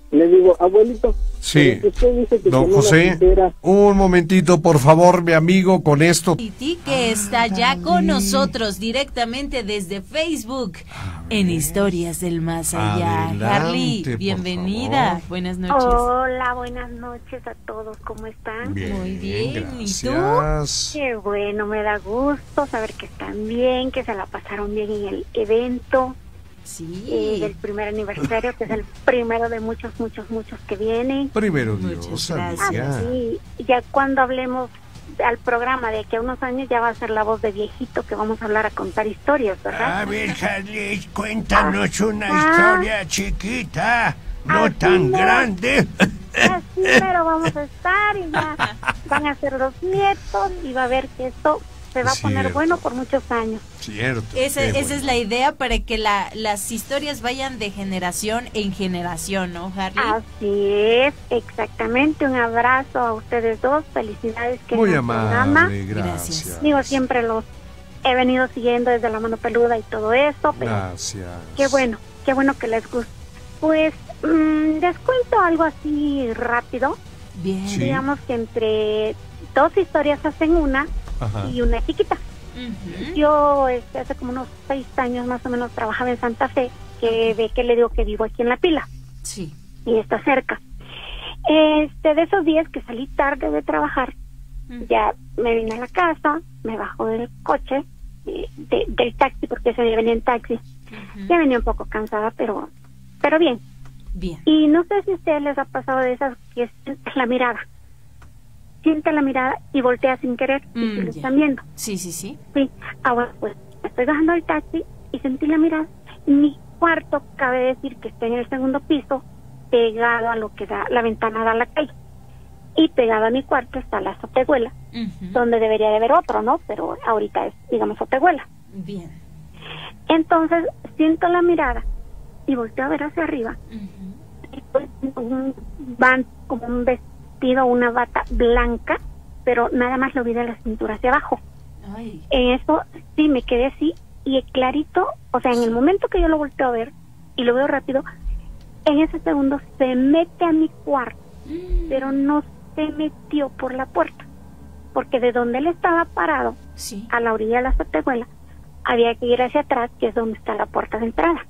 Le digo, abuelito, Sí. si usted dice que Don José, un momentito, por favor, mi amigo, con esto. Titi que está ya con nosotros directamente desde Facebook en Historias del Más Allá. Adelante, Harley, bienvenida. favor. Buenas noches. Hola, buenas noches a todos, ¿cómo están? Muy bien, ¿y tú? Gracias. Qué bueno, me da gusto saber que están bien, que se la pasaron bien en el evento Sí. del primer aniversario, que es el primero de muchos, muchos, muchos que vienen. Primero Muchas Dios, gracias. amiga. Y ya cuando hablemos al programa de que a unos años ya va a ser la voz de viejito que vamos a hablar a contar historias, ¿verdad? A ver, Harley, cuéntanos una Ah. historia chiquita, no tan no. grande. Así pero vamos a estar y ya van a ser los nietos y va a ver que esto se va a poner Cierto. bueno por muchos años. Cierto. Esa, esa bueno. es la idea para que la, las historias vayan de generación en generación, ¿no, Harley? Así es, exactamente. Un abrazo a ustedes dos. Felicidades que Muy amable, Gracias. gracias. Digo, siempre los he venido siguiendo desde la mano peluda y todo eso, pero Gracias. qué bueno, qué bueno que les gusta. Pues mm, les cuento algo así rápido. Bien. Sí. Digamos que entre dos historias hacen una Ajá. y una chiquita. Yo este, hace como unos seis años más o menos trabajaba en Santa Fe, que ve que le digo que vivo aquí en La Pila Sí. y está cerca. Este, de esos días que salí tarde de trabajar, ya me vine a la casa, me bajo del coche, eh, de- del taxi, porque ese día venía en taxi. Ya venía un poco cansada, pero, pero bien. Bien. Y no sé si a ustedes les ha pasado de esas que sientes la mirada. Siente la mirada y voltea sin querer y Mm, si lo están viendo. Sí, sí, sí. Sí, ahora pues estoy bajando del taxi y sentí la mirada. Mi cuarto, cabe decir que está en el segundo piso, pegado a lo que da la ventana da a la calle. Y pegado a mi cuarto está la azotehuela, Ujú. donde debería de haber otro, ¿no? Pero ahorita es, digamos, azotehuela. Bien. Entonces siento la mirada y volteo a ver hacia arriba. Y pues, un van como un vestido, una bata blanca, pero nada más lo vi de la cintura hacia abajo. Ay. en eso sí me quedé así y clarito, o sea, en el momento que yo lo volteo a ver y lo veo rápido, en ese segundo se mete a mi cuarto, Mm. pero no se metió por la puerta, porque de donde él estaba parado, Sí. a la orilla de la azotehuela, había que ir hacia atrás, que es donde está la puerta de entrada.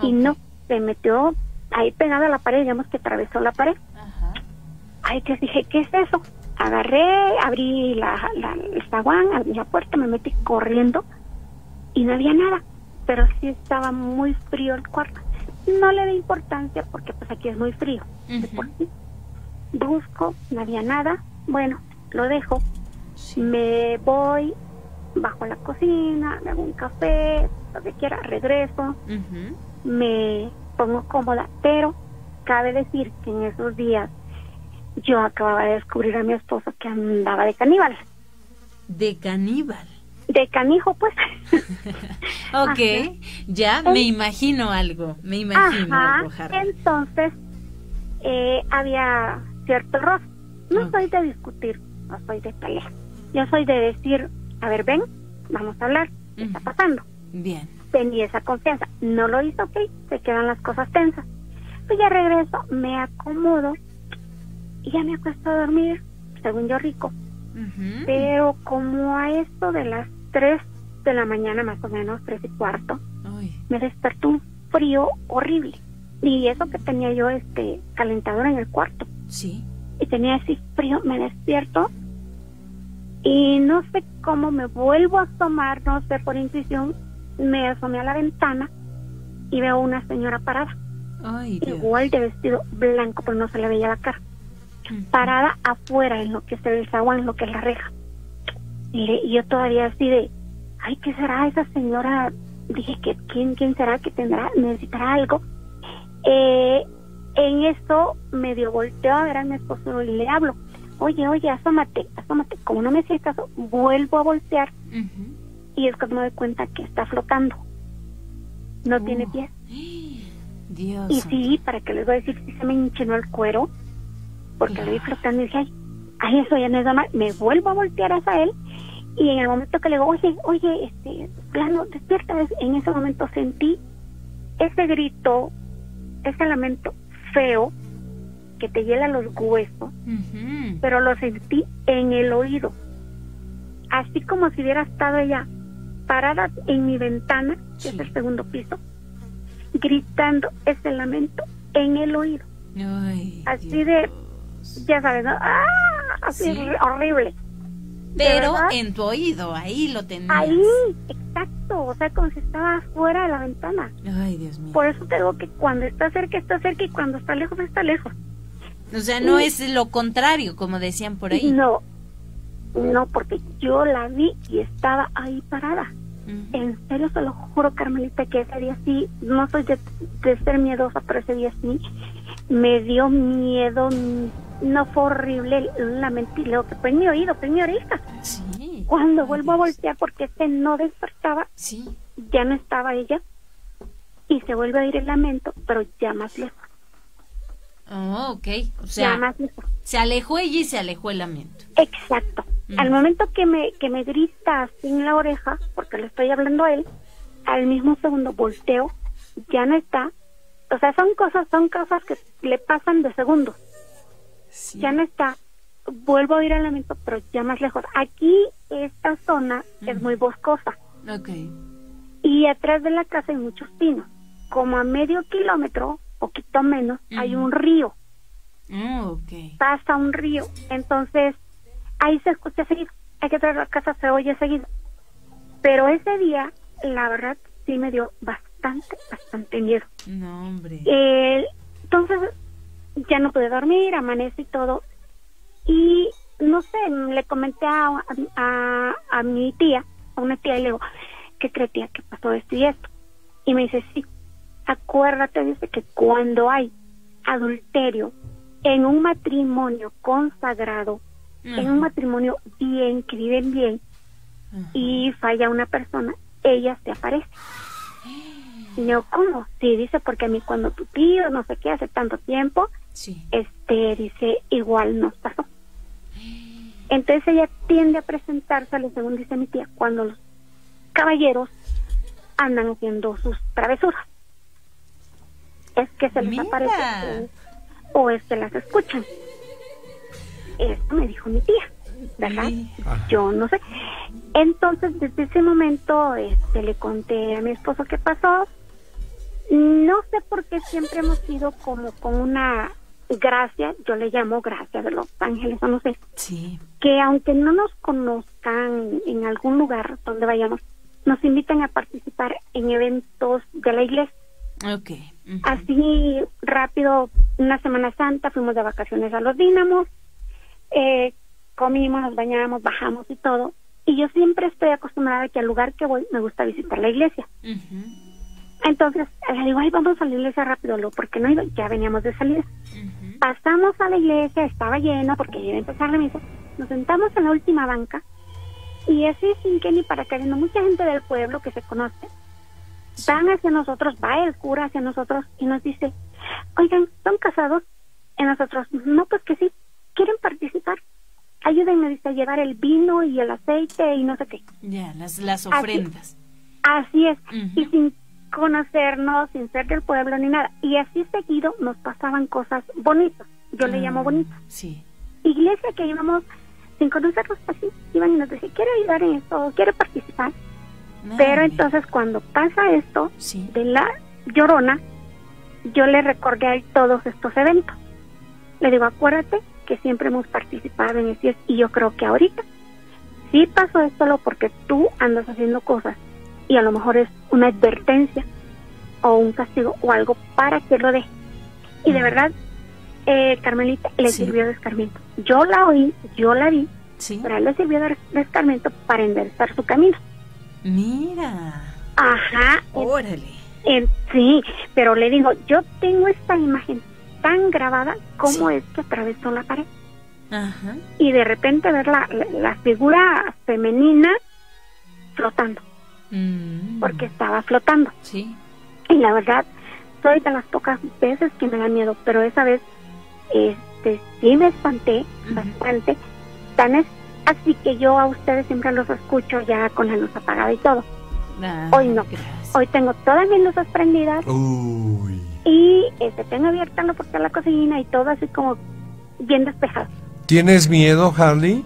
Y no, se metió ahí pegada a la pared, digamos que atravesó la pared. Ay, que dije, ¿qué es eso? Agarré, abrí la, la- el zaguán, abrí la puerta, me metí corriendo y no había nada, pero sí estaba muy frío el cuarto. No le di importancia porque pues aquí es muy frío. por sí. Busco, no había nada, bueno, lo dejo, Sí. me voy, bajo la cocina, me hago un café, lo que quiera, regreso, me pongo cómoda, pero cabe decir que en esos días yo acababa de descubrir a mi esposo que andaba de caníbal, De caníbal. de canijo pues. Ok. Ya me imagino algo. Me imagino Ajá, algo, entonces eh, había cierto error. No soy de discutir, no soy de pelear. Yo soy de decir, a ver, ven, vamos a hablar, ¿qué está pasando? Bien. tenía esa confianza. No lo hizo, ok, se quedan las cosas tensas. Pues ya regreso, me acomodo y ya me acuesto a dormir, según yo rico. Pero como a esto de las 3 de la mañana, más o menos, 3 y cuarto, me despertó un frío horrible. Y eso que tenía yo, este, calentador en el cuarto. Sí. Y tenía ese frío, me despierto y no sé cómo me vuelvo a asomar, no sé por intuición, me asomé a la ventana y veo una señora parada, Ay, igual de vestido blanco, pero no se le veía la cara. Parada afuera en lo que el zaguán, en lo que es la reja. Y, le- y yo todavía así de, ay, ¿qué será esa señora? Dije, que ¿quién, ¿quién será que tendrá? ¿Necesitará algo? Eh, en eso medio volteo a ver a mi esposo y le hablo, oye, oye, asómate, asómate. Como no me hacía caso, vuelvo a voltear y es cuando me doy cuenta que está flotando. No tiene Oh. pies. Dios. Y sí, para que les voy a decir, sí se me enchinó el cuero, porque lo vi flotando y dije, ay, ay, eso ya no es normal. Me vuelvo a voltear hacia él y en el momento que le digo, oye, oye, este, plano, despierta, en ese momento sentí ese grito, ese lamento feo que te hiela los huesos, pero lo sentí en el oído, así como si hubiera estado ella parada en mi ventana, que es el segundo piso, gritando ese lamento en el oído, Ay, así Dios. de, ya sabes, ¿no? ¡Ah! así Sí. horri- horrible. Pero en tu oído, ahí lo tenías. Ahí, exacto, o sea, como si estaba fuera de la ventana. Ay, Dios mío. Por eso te digo que cuando está cerca, está cerca y cuando está lejos, está lejos. O sea, no es lo contrario, como decían por ahí. No, No, porque yo la vi y estaba ahí parada. Ujú. En serio, se lo juro, Carmelita, que ese día sí, no soy de, de ser miedosa, pero ese día sí, me dio miedo, no fue horrible, la mentira, que fue en mi oído, fue en mi oreja. Sí. Cuando Ay, vuelvo a voltear porque este no despertaba, Sí. ya no estaba ella, y se vuelve a oír el lamento, pero ya más lejos, Oh, ok. O ya sea, más lejos. se alejó ella y se alejó el lamento. Exacto. Mm. Al momento que me, que me grita así en la oreja, porque le estoy hablando a él, al mismo segundo volteo, ya no está. O sea, son cosas, son cosas que le pasan de segundos. Sí. Ya no está. Vuelvo a oír el lamento, pero ya más lejos. Aquí, esta zona es muy boscosa. Ok. Y atrás de la casa hay muchos pinos. Como a medio kilómetro, poquito menos, hay un río. Oh, ok. pasa un río. Entonces, ahí se escucha seguido. Hay que traer la casa, se oye seguido. Pero ese día, la verdad, sí me dio bastante, bastante miedo. No, hombre. Eh, entonces, ya no pude dormir, amanece y todo. Y no sé, le comenté a, a, a mi tía, a una tía, y le digo, ¿qué cree tía que pasó esto y esto? Y me dice, sí, acuérdate, dice que cuando hay adulterio en un matrimonio consagrado, en un matrimonio bien, que viven bien, y falla una persona, ella se aparece. Y yo, ¿cómo? Sí, dice, porque a mí cuando tu tío, no sé qué, hace tanto tiempo, Sí. este, dice, igual nos pasó. Entonces ella tiende a presentárselo, según dice mi tía, cuando los caballeros andan haciendo sus travesuras. Es que se les Mira. aparece o, o es que las escuchan. Esto me dijo mi tía, ¿verdad? Sí. Yo no sé. Entonces, desde ese momento, este, le conté a mi esposo qué pasó. No sé por qué siempre hemos sido como con una gracia, yo le llamo gracia de los ángeles, o no sé, Sí. que aunque no nos conozcan en algún lugar donde vayamos, nos invitan a participar en eventos de la iglesia. Ok. Así rápido, una Semana Santa, fuimos de vacaciones a los Dínamos, eh, comimos, nos bañamos, bajamos y todo. Y yo siempre estoy acostumbrada a que al lugar que voy me gusta visitar la iglesia. Entonces, le digo, ay, vamos a la iglesia rápido, lo porque no ido? Ya veníamos de salida. Ujú. Pasamos a la iglesia, estaba lleno porque iba a empezar la misa. Nos sentamos en la última banca y así sin que ni para que viendo mucha gente del pueblo que se conoce, van hacia nosotros, va el cura hacia nosotros y nos dice, oigan, ¿son casados? Y nosotros, no, pues que sí, quieren participar. Ayúdenme, dice, a llevar el vino y el aceite y no sé qué. Ya, las, las ofrendas. Así es, y sin conocernos, sin ser del pueblo ni nada. Y así seguido nos pasaban cosas bonitas. Yo le llamo Ah, bonitas. Sí. Iglesia que íbamos sin conocernos así, iban y nos decían, quiero ayudar en esto, quiero participar. Ah, Pero entonces cuando pasa esto Sí. de la llorona, yo le recordé a él todos estos eventos. Le digo, acuérdate que siempre hemos participado en eso y yo creo que ahorita sí pasó esto porque tú andas haciendo cosas y a lo mejor es una advertencia o un castigo o algo para que lo deje. Y de verdad, eh, Carmelita le Sí. sirvió de escarmiento. Yo la oí, yo la vi, Sí. pero él le sirvió de, de escarmiento para enderezar su camino. Mira. Ajá, Órale. En- sí, pero le digo, yo tengo esta imagen tan grabada como Sí. es que atravesó la pared. Ajá. Y de repente ver la, la, la figura femenina flotando, Mm. porque estaba flotando. Sí. Y la verdad, soy de las pocas veces que me da miedo, pero esa vez este sí me espanté bastante. Tan es así que yo a ustedes siempre los escucho ya con la luz apagada y todo. Ah, Hoy no. gracias. Hoy tengo todas mis luces prendidas Uy. y este tengo abierta la puerta de la cocina y todo así como bien despejado. ¿Tienes miedo, Harley?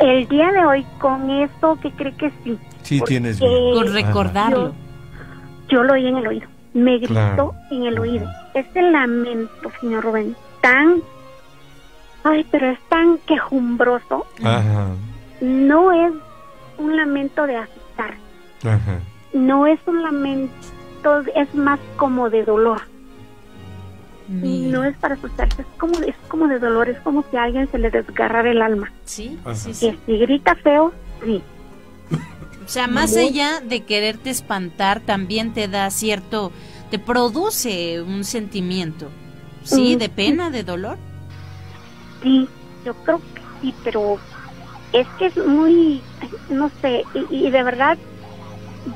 El día de hoy con esto que cree que sí. Sí, tienes. Con recordarlo. Yo lo oí en el oído. Me gritó Claro. en el oído. Este lamento, señor Rubén, tan ay, pero es tan quejumbroso, Ajá. no es un lamento de asustar, Ajá. no es un lamento, es más como de dolor. Y no es para asustarse, es como, es como de dolor, es como si a alguien se le desgarrara el alma. Sí, Ajá. sí, Y sí. si grita feo, sí. O sea, más allá de quererte espantar, también te da cierto, te produce un sentimiento, ¿sí? De pena, de dolor. Sí, yo creo que sí, pero es que es muy, no sé, y, y de verdad,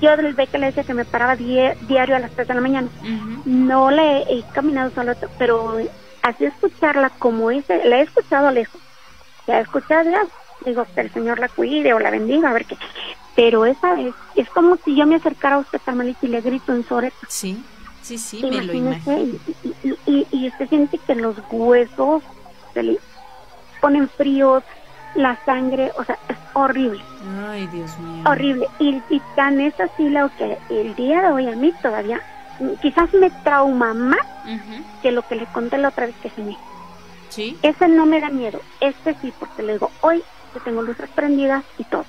yo del que le decía que me paraba diario a las 3 de la mañana. No le he caminado solo, pero así escucharla como ese, la he escuchado lejos. La he escuchado, ya, digo, que el Señor la cuide o la bendiga, a ver qué. Pero esa es, es como si yo me acercara a usted, Carmelita, y le grito en su oreja. Sí, sí, sí, me lo imagino. y, y, y, y usted siente que los huesos se le ponen fríos, la sangre, o sea, es horrible, Ay, Dios mío. horrible. Y, y tan es así lo que el día de hoy a mí todavía, quizás me trauma más que lo que le conté la otra vez que soñé. Sí, Ese no me da miedo, este sí, porque le digo, hoy yo tengo luces prendidas y todo.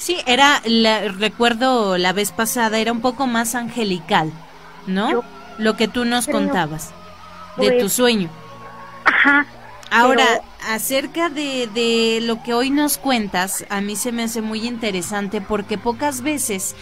Sí, era, la, recuerdo la vez pasada, era un poco más angelical, ¿no? Yo Lo que tú nos creo, contabas de pues, tu sueño. Ajá, Ahora, Pero- acerca de, de lo que hoy nos cuentas, a mí se me hace muy interesante porque pocas veces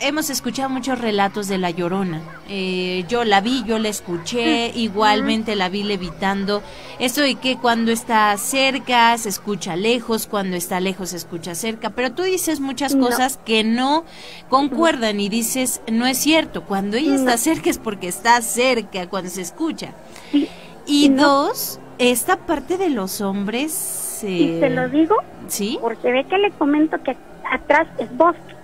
hemos escuchado muchos relatos de la llorona. Eh, yo la vi, yo la escuché, igualmente la vi levitando. Eso de que cuando está cerca se escucha lejos, cuando está lejos se escucha cerca. Pero tú dices muchas No. cosas que no concuerdan y dices, no es cierto. Cuando ella está cerca es porque está cerca, cuando se escucha. Y No. dos, esta parte de los hombres... y eh, se lo digo ¿Sí? porque ve que le comento que atrás es bosque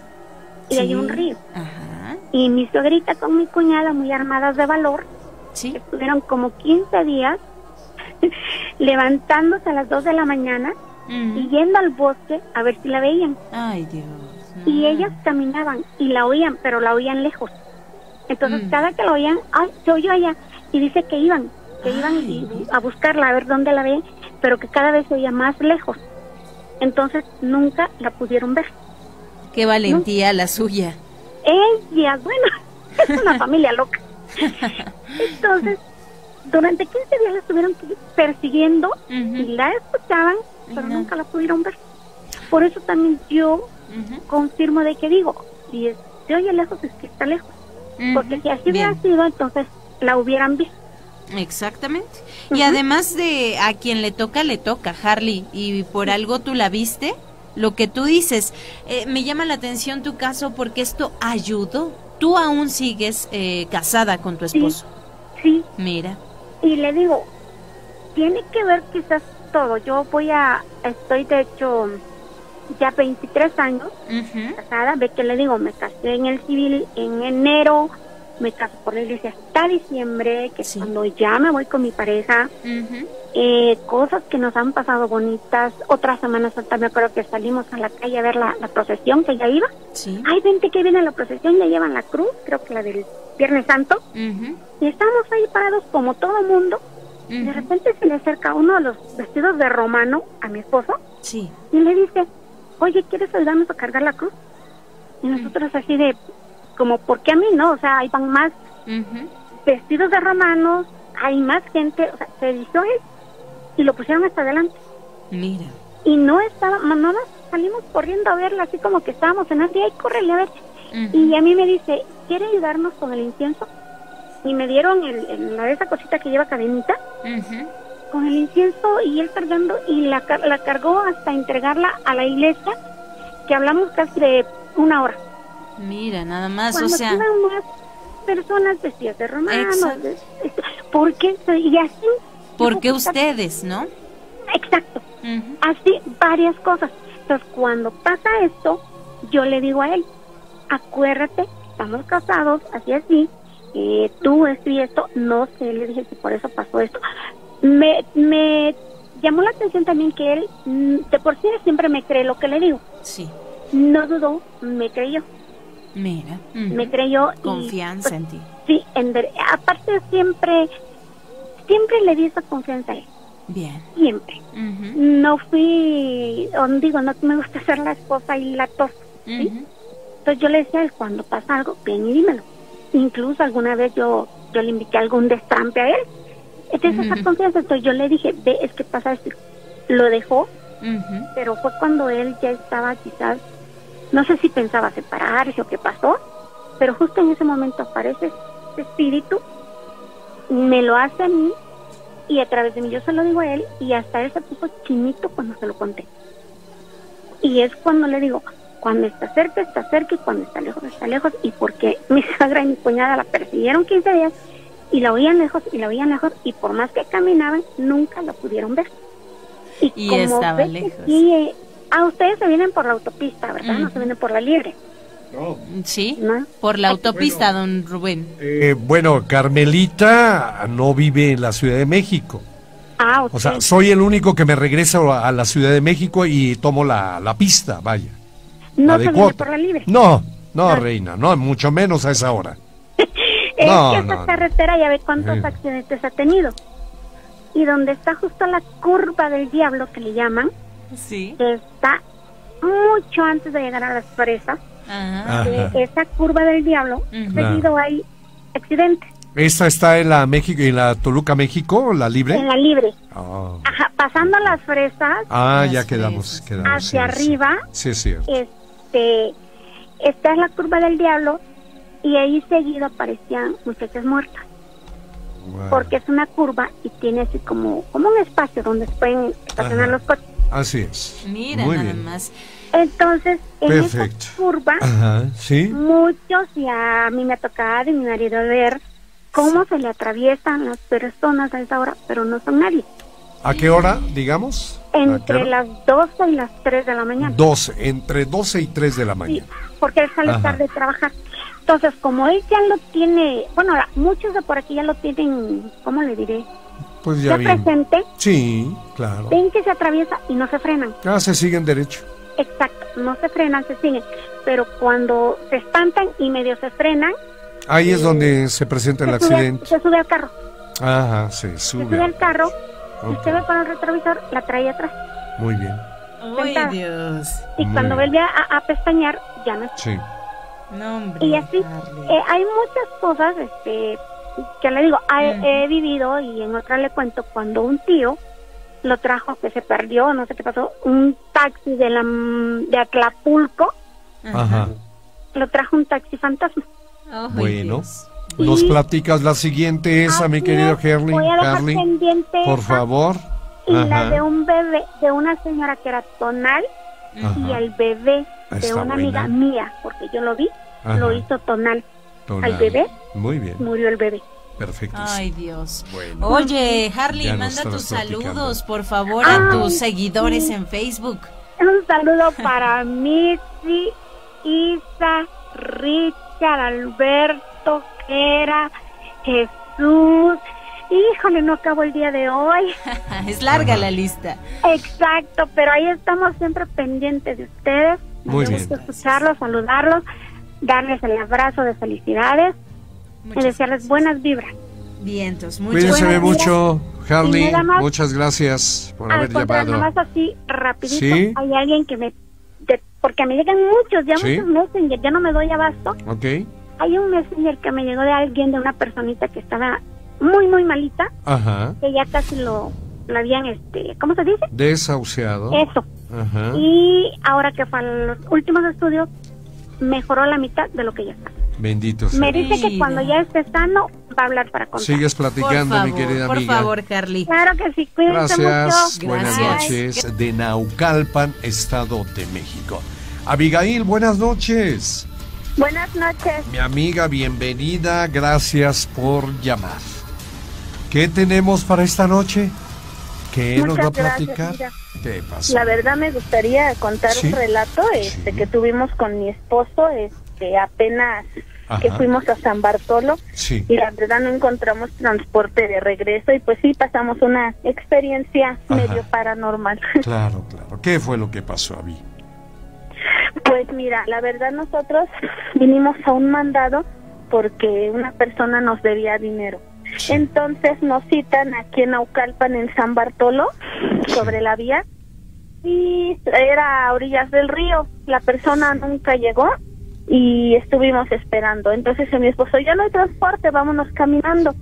y hay un río. Ajá, Y mi suegrita con mi cuñada, muy armadas de valor, sí. estuvieron como 15 días levantándose a las 2 de la mañana y yendo al bosque a ver si la veían. Ay, Dios. Y no. ellas caminaban y la oían, pero la oían lejos. Entonces, Mm. cada que la oían, ¡ay, se oyó allá! Y dice que iban, que iban y- a buscarla, a ver dónde la veían, pero que cada vez se oía más lejos. Entonces, nunca la pudieron ver. Qué valentía la suya. Ella, bueno, es una familia loca. Entonces, durante 15 días la estuvieron persiguiendo y la escuchaban, pero nunca la pudieron ver. Por eso también yo confirmo de que digo, si es- se oye lejos es que está lejos. Porque si así hubiera sido, entonces la hubieran visto. Exactamente. Y además de a quien le toca, le toca, Harley. Y por algo tú la viste. Lo que tú dices, eh, me llama la atención tu caso porque esto ayudó. Tú aún sigues eh, casada con tu esposo. Sí, Mira. y le digo, tiene que ver quizás todo. Yo voy a, estoy de hecho ya 23 años casada, ve que le digo, me casé en el civil en enero, me caso por la iglesia hasta diciembre, que es Sí. cuando ya me voy con mi pareja, ujú. Eh, cosas que nos han pasado bonitas. Otra Semana Santa me acuerdo que salimos a la calle a ver la, la procesión que ya iba. Sí. Ay, vente que viene la procesión, ya llevan la cruz, creo que la del Viernes Santo. Ujú, Y estamos ahí parados como todo mundo. De repente se le acerca uno de los vestidos de romano a mi esposo Sí. y le dice, oye, ¿quieres ayudarnos a cargar la cruz? Y nosotros así de, como, ¿por qué a mí no? O sea, ahí van más vestidos de romanos, hay más gente, o sea, se él y lo pusieron hasta adelante. Mira. Y no estaba, no salimos corriendo a verla, así como que estábamos en el día y córrele a ver. Ujú. Y a mí me dice, ¿quiere ayudarnos con el incienso? Y me dieron el, el- la esa cosita que lleva cadenita Ujú. con el incienso y él cargando y la, la cargó hasta entregarla a la iglesia, que hablamos casi de una hora. Mira, nada más, o Cuando sea, iban más personas vestidas de romanos, de- de- ¿por qué? Y así. ¿Por qué ustedes, no? Exacto. Así varias cosas. Entonces, cuando pasa esto, yo le digo a él, acuérdate, estamos casados, así así, eh, tú esto y esto, no sé, le dije si por eso pasó esto. Me, me llamó la atención también que él, mm, de por sí siempre me cree lo que le digo. Sí, No dudó, me creyó, mira. me creyó. y, Confianza pues, en ti. Sí, en aparte siempre, siempre le di esa confianza a él, Bien. siempre. No fui, o digo, no me gusta ser la esposa y la tos. ¿sí? Entonces yo le decía a cuando pasa algo, ven y dímelo. Incluso alguna vez yo, yo le invité algún destrampe a él Entonces, esa Ujú. confianza, entonces yo le dije, ve, es que pasa esto. Lo dejó, pero fue cuando él ya estaba quizás, no sé si pensaba separarse o qué pasó, pero justo en ese momento aparece ese espíritu, me lo hace a mí y a través de mí yo se lo digo a él y hasta él se puso chinito cuando se lo conté. Y es cuando le digo, cuando está cerca, está cerca y cuando está lejos, está lejos. Y porque mi suegra y mi cuñada la persiguieron 15 días y la oían lejos y la oían lejos y por más que caminaban, nunca la pudieron ver. Y que lejos. sí, eh, ah, ustedes se vienen por la autopista, ¿verdad? No se vienen por la libre, Sí, ¿no? por la autopista, don Rubén. Eh, bueno, Carmelita no vive en la Ciudad de México. Ah, ok. O sea, soy el único que me regresa a la Ciudad de México y tomo la, la pista, vaya. no la se de viene por la libre. No, no, Ah. reina, no, mucho menos a esa hora. Es No, que esa no, no. carretera ya ve cuántos accidentes ha tenido. Y donde está justo la curva del diablo, que le llaman, Sí. está mucho antes de llegar a las presas, Ajá. Ajá. de esa curva del diablo, seguido hay accidentes ¿Esta está en la México, en la Toluca, México, la libre? en la libre. Ah, Ajá, pasando las fresas Ah, Las ya quedamos, fresas. quedamos. hacia sí, sí. arriba, Sí, es este, esta es la curva del diablo y ahí seguido aparecían muchachas muertas. Wow. porque es una curva y tiene así como, como un espacio donde se pueden estacionar Ajá. los coches. Así es. Mira, Muy nada bien. más. Entonces, en Perfecto. esa curva, Ajá, sí. muchos, y a mí me ha tocado y mi marido ver cómo se le atraviesan las personas a esa hora, pero no son nadie. ¿A qué hora, digamos? ¿A qué Entre hora? las 12 y las 3 de la mañana. 12, entre 12 y 3 de la Sí, mañana. porque él sale Ajá. tarde de trabajar. Entonces, como él ya lo tiene, bueno, ahora, muchos de por aquí ya lo tienen, ¿cómo le diré? Pues Ya bien. presente, Sí, claro. ven que se atraviesa y no se frenan. Ah, se siguen derecho. Exacto, no se frenan, se siguen. Pero cuando se espantan y medio se frenan, Ahí es donde se presenta el se, sube, accidente. se sube al carro. Ajá, se Se sube sube. al carro y usted ve con el retrovisor, la trae atrás. Muy bien. Ay, Sentada. Dios. Y Muy cuando vuelve a, a pestañear, ya no está. Sí. No, hombre. Y así, eh, hay muchas cosas este, que le digo, he, Ujú. he vivido y en otra le cuento cuando un tío lo trajo, que se perdió, no sé qué pasó, un taxi de, la, de Acapulco, Ajá. lo trajo un taxi fantasma. Bueno. Dios. Nos Y- platicas la siguiente esa, mi querido es, Harley. Voy a dejar pendiente por esa favor. y la de un bebé, de una señora que era tonal y el bebé de Está una buena. amiga mía, porque yo lo vi, Ajá. lo hizo tonal. Al bebé. Muy bien. Murió el bebé. Perfecto. Ay, Dios. Bueno. Oye, Harley, manda tus saludos, por favor, a Ay, tus seguidores sí. en Facebook. Un saludo para Mitzi, Isa, Richard, Alberto, Kera, Jesús. Híjole, no acabo el día de hoy. es larga Ajá. la lista. Exacto, pero ahí estamos siempre pendientes de ustedes. Muy Me bien. gusta escucharlos, saludarlos, darles el abrazo de felicidades y desearles buenas vibras. vientos. Muchas Cuídense buenas mucho, Harley. Más- Muchas gracias por haber llamado. nada más así, rapidito, ¿Sí? hay alguien que me... de- porque me llegan muchos, ya ¿Sí? muchos messenger, ya no me doy abasto. Ok. Hay un messenger que me llegó de alguien, de una personita que estaba muy, muy malita, Ajá. que ya casi lo, lo habían, este, ¿cómo se dice? Desahuciado. Eso. Ajá. Y ahora que fue a los últimos estudios, mejoró la mitad de lo que ya está. Bendito sea. Me dice que cuando ya esté sano, va a hablar para contar. Sigues Por platicando, favor, mi querida por amiga. favor, Harley. Claro que sí, cuídense Gracias. mucho. Buenas Gracias. noches. De Naucalpan, Estado de México. Abigail, buenas noches. Buenas noches. Mi amiga, bienvenida. Gracias por llamar. ¿Qué tenemos para esta noche? ¿Qué nos va a gracias, platicar? ¿Qué pasó? La verdad me gustaría contar Sí. un relato este, Sí. que tuvimos con mi esposo este, apenas que fuimos a San Bartolo Sí. y la verdad no encontramos transporte de regreso y pues sí pasamos una experiencia Ajá. medio paranormal. Claro, claro. ¿Qué fue lo que pasó, Abby? Pues mira, la verdad nosotros vinimos a un mandado porque una persona nos debía dinero. Sí. Entonces nos citan aquí en Naucalpan, en San Bartolo, sobre la vía, y era a orillas del río. La persona nunca llegó y estuvimos esperando. Entonces mi esposo, ya no hay transporte, vámonos caminando.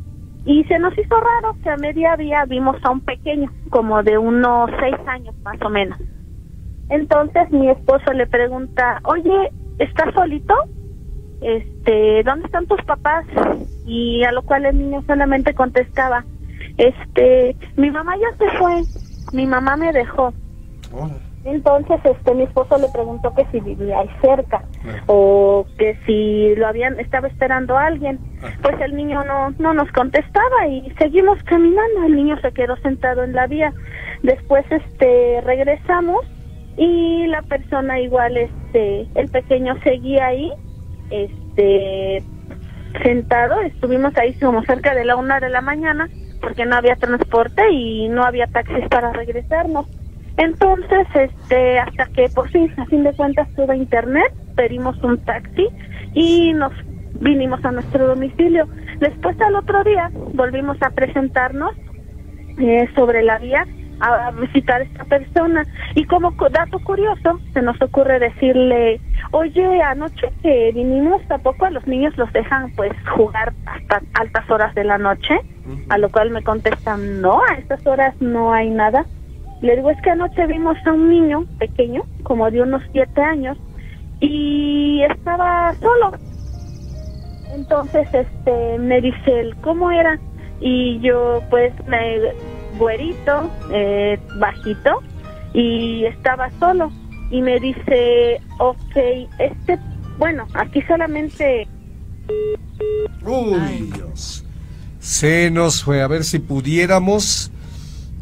Y se nos hizo raro que a media vía vimos a un pequeño, como de unos seis años más o menos. Entonces mi esposo le pregunta, oye, ¿estás solito? Este, ¿dónde están tus papás? Y a lo cual el niño solamente contestaba, este, mi mamá ya se fue, mi mamá me dejó. Entonces, este, mi esposo le preguntó que si vivía ahí cerca o que si lo habían, estaba esperando a alguien. Pues el niño no, no nos contestaba y seguimos caminando. El niño se quedó sentado en la vía. Después, este, regresamos y la persona igual, este, el pequeño seguía ahí, este, sentado. Estuvimos ahí como cerca de la una de la mañana porque no había transporte y no había taxis para regresarnos. Entonces, este, hasta que por fin, a fin de cuentas, tuve internet, pedimos un taxi y nos vinimos a nuestro domicilio. Después, al otro día, volvimos a presentarnos eh, sobre la vía a visitar a esta persona. Y como co- dato curioso, se nos ocurre decirle, oye, anoche que vinimos, tampoco a los niños los dejan pues jugar hasta altas horas de la noche? A lo cual me contestan, no, a estas horas no hay nada. Le digo, es que anoche vimos a un niño pequeño, como de unos siete años, y estaba solo. Entonces, este, me dice él, ¿cómo era? Y yo, pues, me, güerito, eh, bajito, y estaba solo. Y me dice, ok, este, bueno, aquí solamente Uy, Dios. Se nos fue. A ver si pudiéramos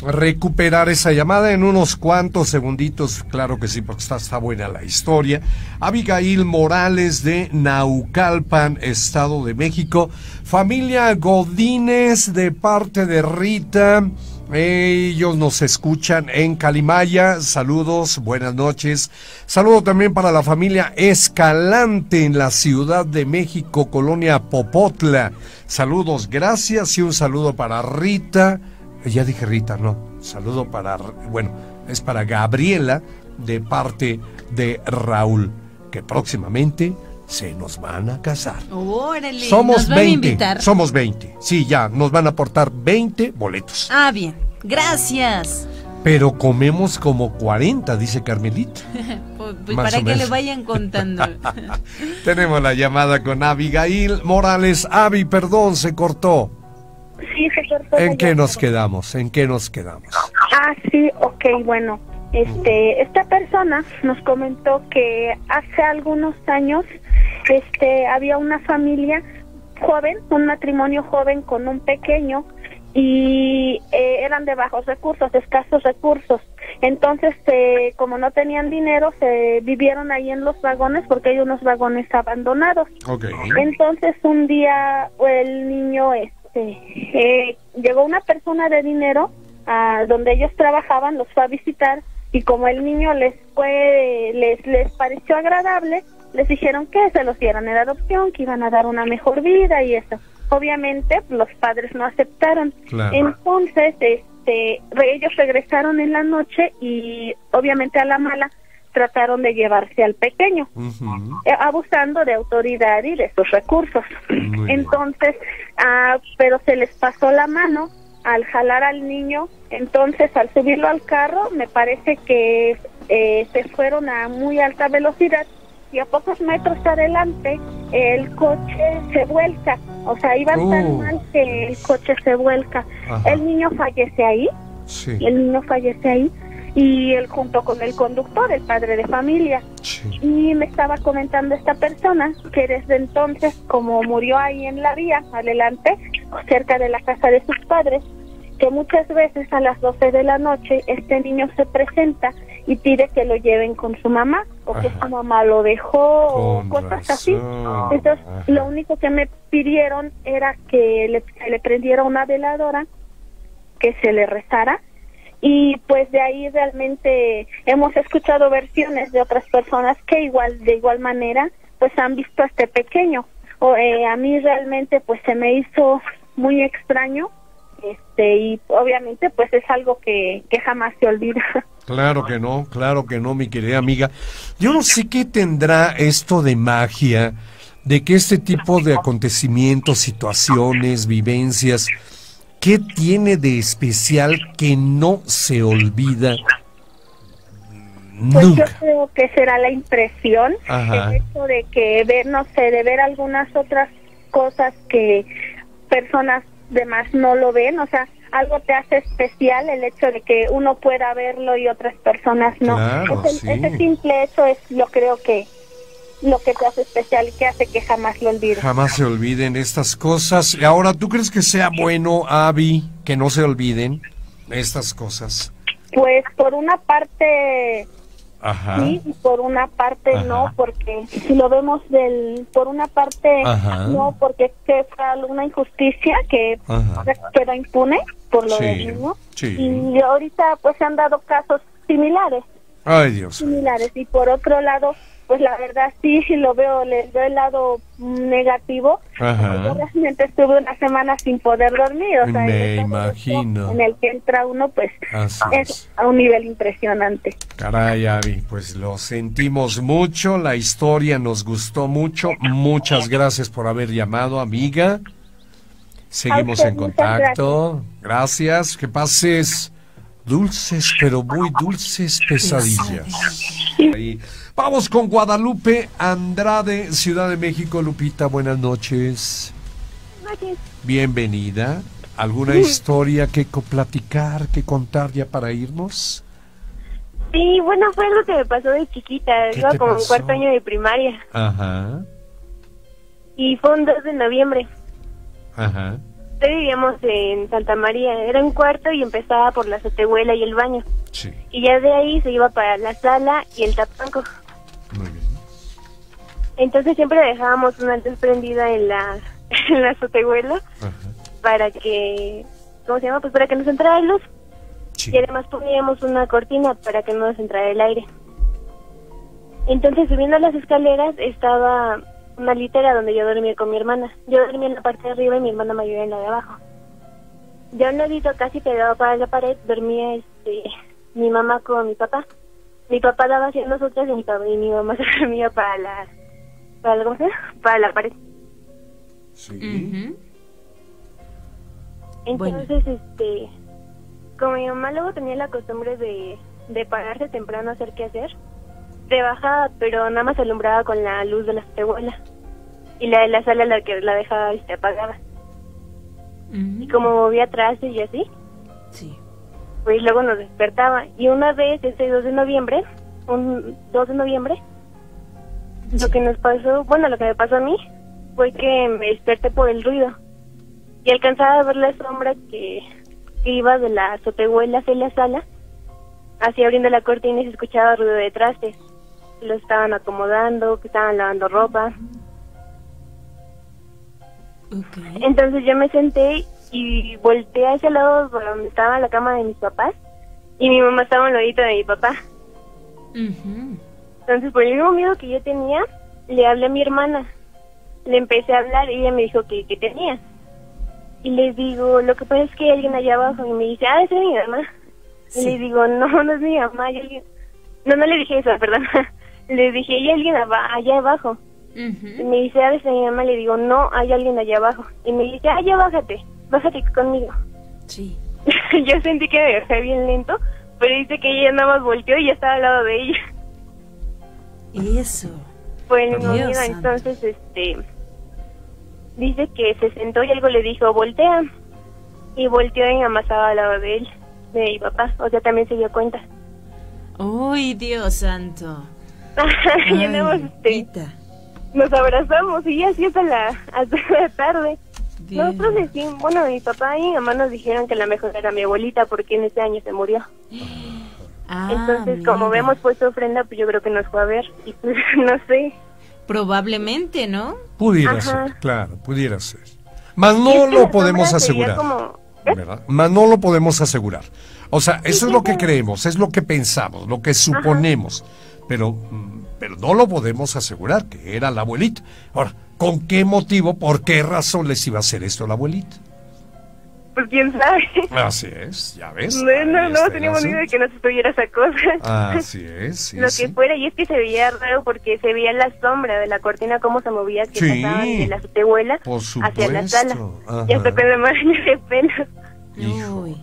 recuperar esa llamada en unos cuantos segunditos. Claro que sí, porque está, está buena la historia. Abigail Morales de Naucalpan, Estado de México. Familia Godínez de parte de Rita. Ellos nos escuchan en Calimaya. Saludos, buenas noches. Saludo también para la familia Escalante en la Ciudad de México, Colonia Popotla. Saludos, gracias y un saludo para Rita. Ya dije Rita, no. Saludo para, bueno, es para Gabriela de parte de Raúl, que próximamente se nos van a casar. Órale, Somos ¿nos van a 20. invitar? Somos 20. Sí, ya, nos van a aportar 20 boletos. Ah, bien. Gracias. Pero comemos como 40, dice Carmelita. Pues, pues, Más para o que le vayan contando. Tenemos la llamada con Abigail Morales. Avi, perdón, se cortó. sí se cortó ¿En qué nos quedamos? ¿En qué nos quedamos? Ah, sí, ok, bueno. Este, esta persona nos comentó que hace algunos años este había una familia joven, un matrimonio joven con un pequeño y eh, eran de bajos recursos, de escasos recursos. Entonces, eh, como no tenían dinero, se vivieron ahí en los vagones porque hay unos vagones abandonados. Entonces un día el niño, este, eh, llegó una persona de dinero a donde ellos trabajaban, los fue a visitar y como el niño les fue, les, les pareció agradable, les dijeron que se los dieran en adopción, que iban a dar una mejor vida y eso. Obviamente los padres no aceptaron. Claro. Entonces, este, ellos regresaron en la noche y obviamente a la mala trataron de llevarse al pequeño eh, abusando de autoridad y de sus recursos. Muy. Entonces, ah, pero se les pasó la mano al jalar al niño, entonces al subirlo al carro, me parece que eh, se fueron a muy alta velocidad y a pocos metros adelante el coche se vuelca, o sea, iban Uh. tan mal que el coche se vuelca. Ajá. El niño fallece ahí, Sí. el niño fallece ahí y él junto con el conductor, el padre de familia, sí. y me estaba comentando esta persona que desde entonces, como murió ahí en la vía, adelante, cerca de la casa de sus padres, que muchas veces a las 12 de la noche este niño se presenta y pide que lo lleven con su mamá, o que Ajá. su mamá lo dejó, o cosas así. razón. Entonces, lo único que me pidieron era que le prendiera una veladora, que se le rezara, y pues de ahí realmente hemos escuchado versiones de otras personas que igual de igual manera pues han visto a este pequeño o eh, a mí realmente pues se me hizo muy extraño este y obviamente pues es algo que, que jamás se olvida Claro que no, claro que no, mi querida amiga. Yo no sé qué tendrá esto de magia, de que este tipo de acontecimientos, situaciones, vivencias, ¿Qué tiene de especial que no se olvida Pues yo creo que será la impresión, Ajá. el hecho de que ver, no sé, de ver algunas otras cosas que personas demás no lo ven, o sea, algo te hace especial el hecho de que uno pueda verlo y otras personas no. Claro, ese, sí. ese simple hecho es lo creo que lo que te hace especial y que hace que jamás lo olvides. Jamás se olviden estas cosas. Y Ahora, ¿tú crees que sea bueno, Avi, que no se olviden estas cosas? Pues por una parte Ajá. sí y por una parte Ajá. no porque si lo vemos del por una parte Ajá. no porque que fue alguna injusticia que Ajá. quedó impune por lo Sí, del niño sí. y ahorita pues se han dado casos similares Ay, Dios. similares y por otro lado pues la verdad sí lo veo les veo el lado negativo yo Ajá. realmente estuve una semana sin poder dormir o sea Me imagino. en el que entra uno pues Así es es. a un nivel impresionante Caray, Avi, pues lo sentimos mucho, la historia nos gustó mucho. Muchas gracias por haber llamado, amiga. Seguimos usted, en contacto. Gracias. Que pases dulces, pero muy dulces pesadillas. Ahí. Vamos con Guadalupe Andrade, Ciudad de México. Lupita, buenas noches. Bienvenida. ¿Alguna historia que platicar, que contar ya para irnos? Sí, bueno, fue algo que me pasó de chiquita. ¿Qué Iba como en cuarto año de primaria. Ajá, Y fue un 2 de noviembre. ajá. Entonces vivíamos en Santa María. Era un cuarto y empezaba por la azotehuela y el baño. Sí, Y ya de ahí se iba para la sala y el tapanco. Muy bien. Entonces siempre dejábamos una luz prendida en la, en la azotehuela Ajá. para que, ¿cómo se llama? Pues para que nos entrara luz. Sí. Y además poníamos una cortina para que no nos entrara el aire. Entonces, subiendo las escaleras estaba una litera donde yo dormía con mi hermana. Yo dormía en la parte de arriba y mi hermana mayor en la de abajo. Ya un ladito casi pegado para la pared dormía este, mi mamá con mi papá. Mi papá daba hacia nosotras y mi, papá, y mi mamá se dormía para la, para la, ¿cómo se llama? Para la pared. Sí. Entonces, este, como mi mamá luego tenía la costumbre de, de pararse temprano a hacer qué hacer, de bajaba, pero nada más alumbraba con la luz de la abuela y la de la sala la que la dejaba este, apagada. Ujú. Y como movía atrás y así, Sí. Pues luego nos despertaba. Y una vez, ese 2 de noviembre, un 2 de noviembre, lo que nos pasó, bueno, lo que me pasó a mí fue que me desperté por el ruido y alcanzaba a ver la sombra que, que iba de la azotehuela hacia la sala, así abriendo la cortina y se escuchaba ruido de trastes. Lo estaban acomodando, que estaban lavando ropa. Entonces yo me senté y volteé hacia el lado donde estaba la cama de mis papás y mi mamá estaba al ladito de mi papá. Entonces, por el mismo miedo que yo tenía, le hablé a mi hermana. Le empecé a hablar y ella me dijo que, que tenía. Y le digo, lo que pasa es que hay alguien allá abajo. Y me dice, ah, esa es mi mamá. Y le digo, no, no es mi mamá. Hay alguien... No, no le dije eso, perdón. le dije, hay alguien allá abajo. Y me dice, ah, esa es mi mamá. Le digo, no, hay alguien allá abajo. Y me dice, ah, ya bájate, bájate conmigo. Sí. yo sentí que bajé bien lento, pero dice que ella nada más volteó y ya estaba al lado de ella. Eso. Fue el mismo miedo, entonces, este, dice que se sentó y algo le dijo, voltea. Y volteó y amasaba al lado de él, de mi papá, o sea, también se dio cuenta. ¡Uy, Dios santo! Ay, andamos, este, nos abrazamos y así hasta la, hasta la tarde. Nosotros decimos, bueno, mi papá y mi mamá nos dijeron que la mejor era mi abuelita porque en ese año se murió. Ah, Entonces, como mira. vemos puesto ofrenda, pues yo creo que nos fue a ver. Y pues, no sé. Probablemente, ¿no? Pudiera Ajá. ser, claro, pudiera ser. Mas no lo la podemos asegurar. como- ¿Eh? ¿verdad? Mas no lo podemos asegurar. O sea, eso es lo que creemos, es lo que pensamos, lo que suponemos. Pero, mm, pero no lo podemos asegurar que era la abuelita. Ahora, ¿con qué motivo, por qué razón les iba a hacer esto la abuelita? Pues quién sabe. Así es, ya ves. No, no, no teníamos ni idea de que nos estuviera esa cosa. Así es, sí, Lo sí. que fuera, y es que se veía raro porque se veía la sombra de la cortina, cómo se movía, que Sí. pasaban de la tehuela Por hacia la sala. supuesto, Y hasta ajá. con la maraña de pelos. Uy.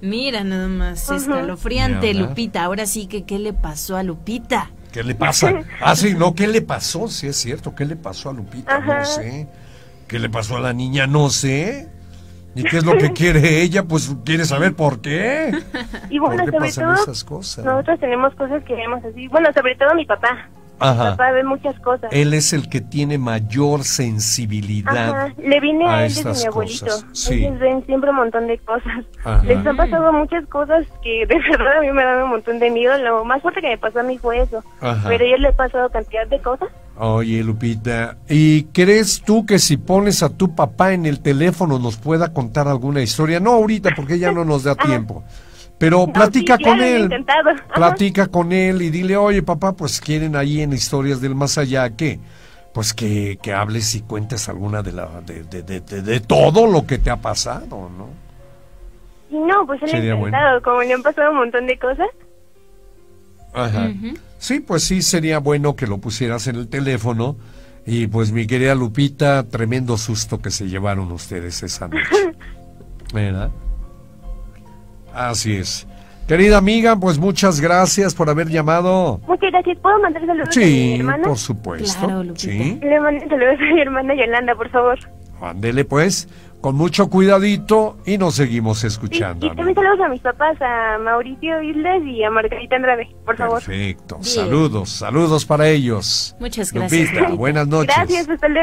Mira nada más, escalofriante. Lupita. Ahora sí que, ¿qué le pasó a Lupita? ¿Qué le pasa? Ah, sí, no, ¿qué le pasó? Sí, es cierto, ¿qué le pasó a Lupita? No sé. ¿Qué le pasó a la niña? No sé. ¿Y qué es lo que quiere ella? Pues quiere saber por qué. Y ¿Por bueno, qué sobre pasan todo, esas cosas? nosotros tenemos cosas que vemos así. Bueno, sobre todo mi papá. Ajá. papá ve muchas cosas. Él es el que tiene mayor sensibilidad. Ajá, le vine a a él desde mi abuelito. sí. Ellos ven siempre un montón de cosas. Ajá. Les han pasado muchas cosas que de verdad a mí me dan un montón de miedo. Lo más fuerte que me pasó a mí fue eso. Ajá. Pero a ellos le ha pasado cantidad de cosas. Oye, Lupita, ¿y crees tú que si pones a tu papá en el teléfono nos pueda contar alguna historia? No ahorita, porque ya no nos da tiempo. Pero No, platica sí, con claro, él. intentado. Platica con él y dile, oye, papá, pues quieren ahí en Historias del Más Allá que, pues que, que hables y cuentes alguna de, la, de, de, de, de- de todo lo que te ha pasado, ¿no? No, pues él ha Sería bueno. intentado. Como le han pasado un montón de cosas. Ajá. Sí, pues sí, sería bueno que lo pusieras en el teléfono. Y pues mi querida Lupita, tremendo susto que se llevaron ustedes esa noche. ¿Verdad? Así es. Querida amiga, pues muchas gracias por haber llamado. Muchas gracias. ¿Puedo mandar saludos a mi Sí, hermana? por supuesto. Claro. Sí, Le mando saludos a mi hermana Yolanda, por favor. ándele pues, con mucho cuidadito y nos seguimos Sí, escuchando. y también saludos a mis papás, a Mauricio Islas y a Margarita Andrade, por favor. Perfecto, Bien. saludos, saludos para ellos. Muchas gracias, Lupita. buenas noches. Gracias, hasta luego.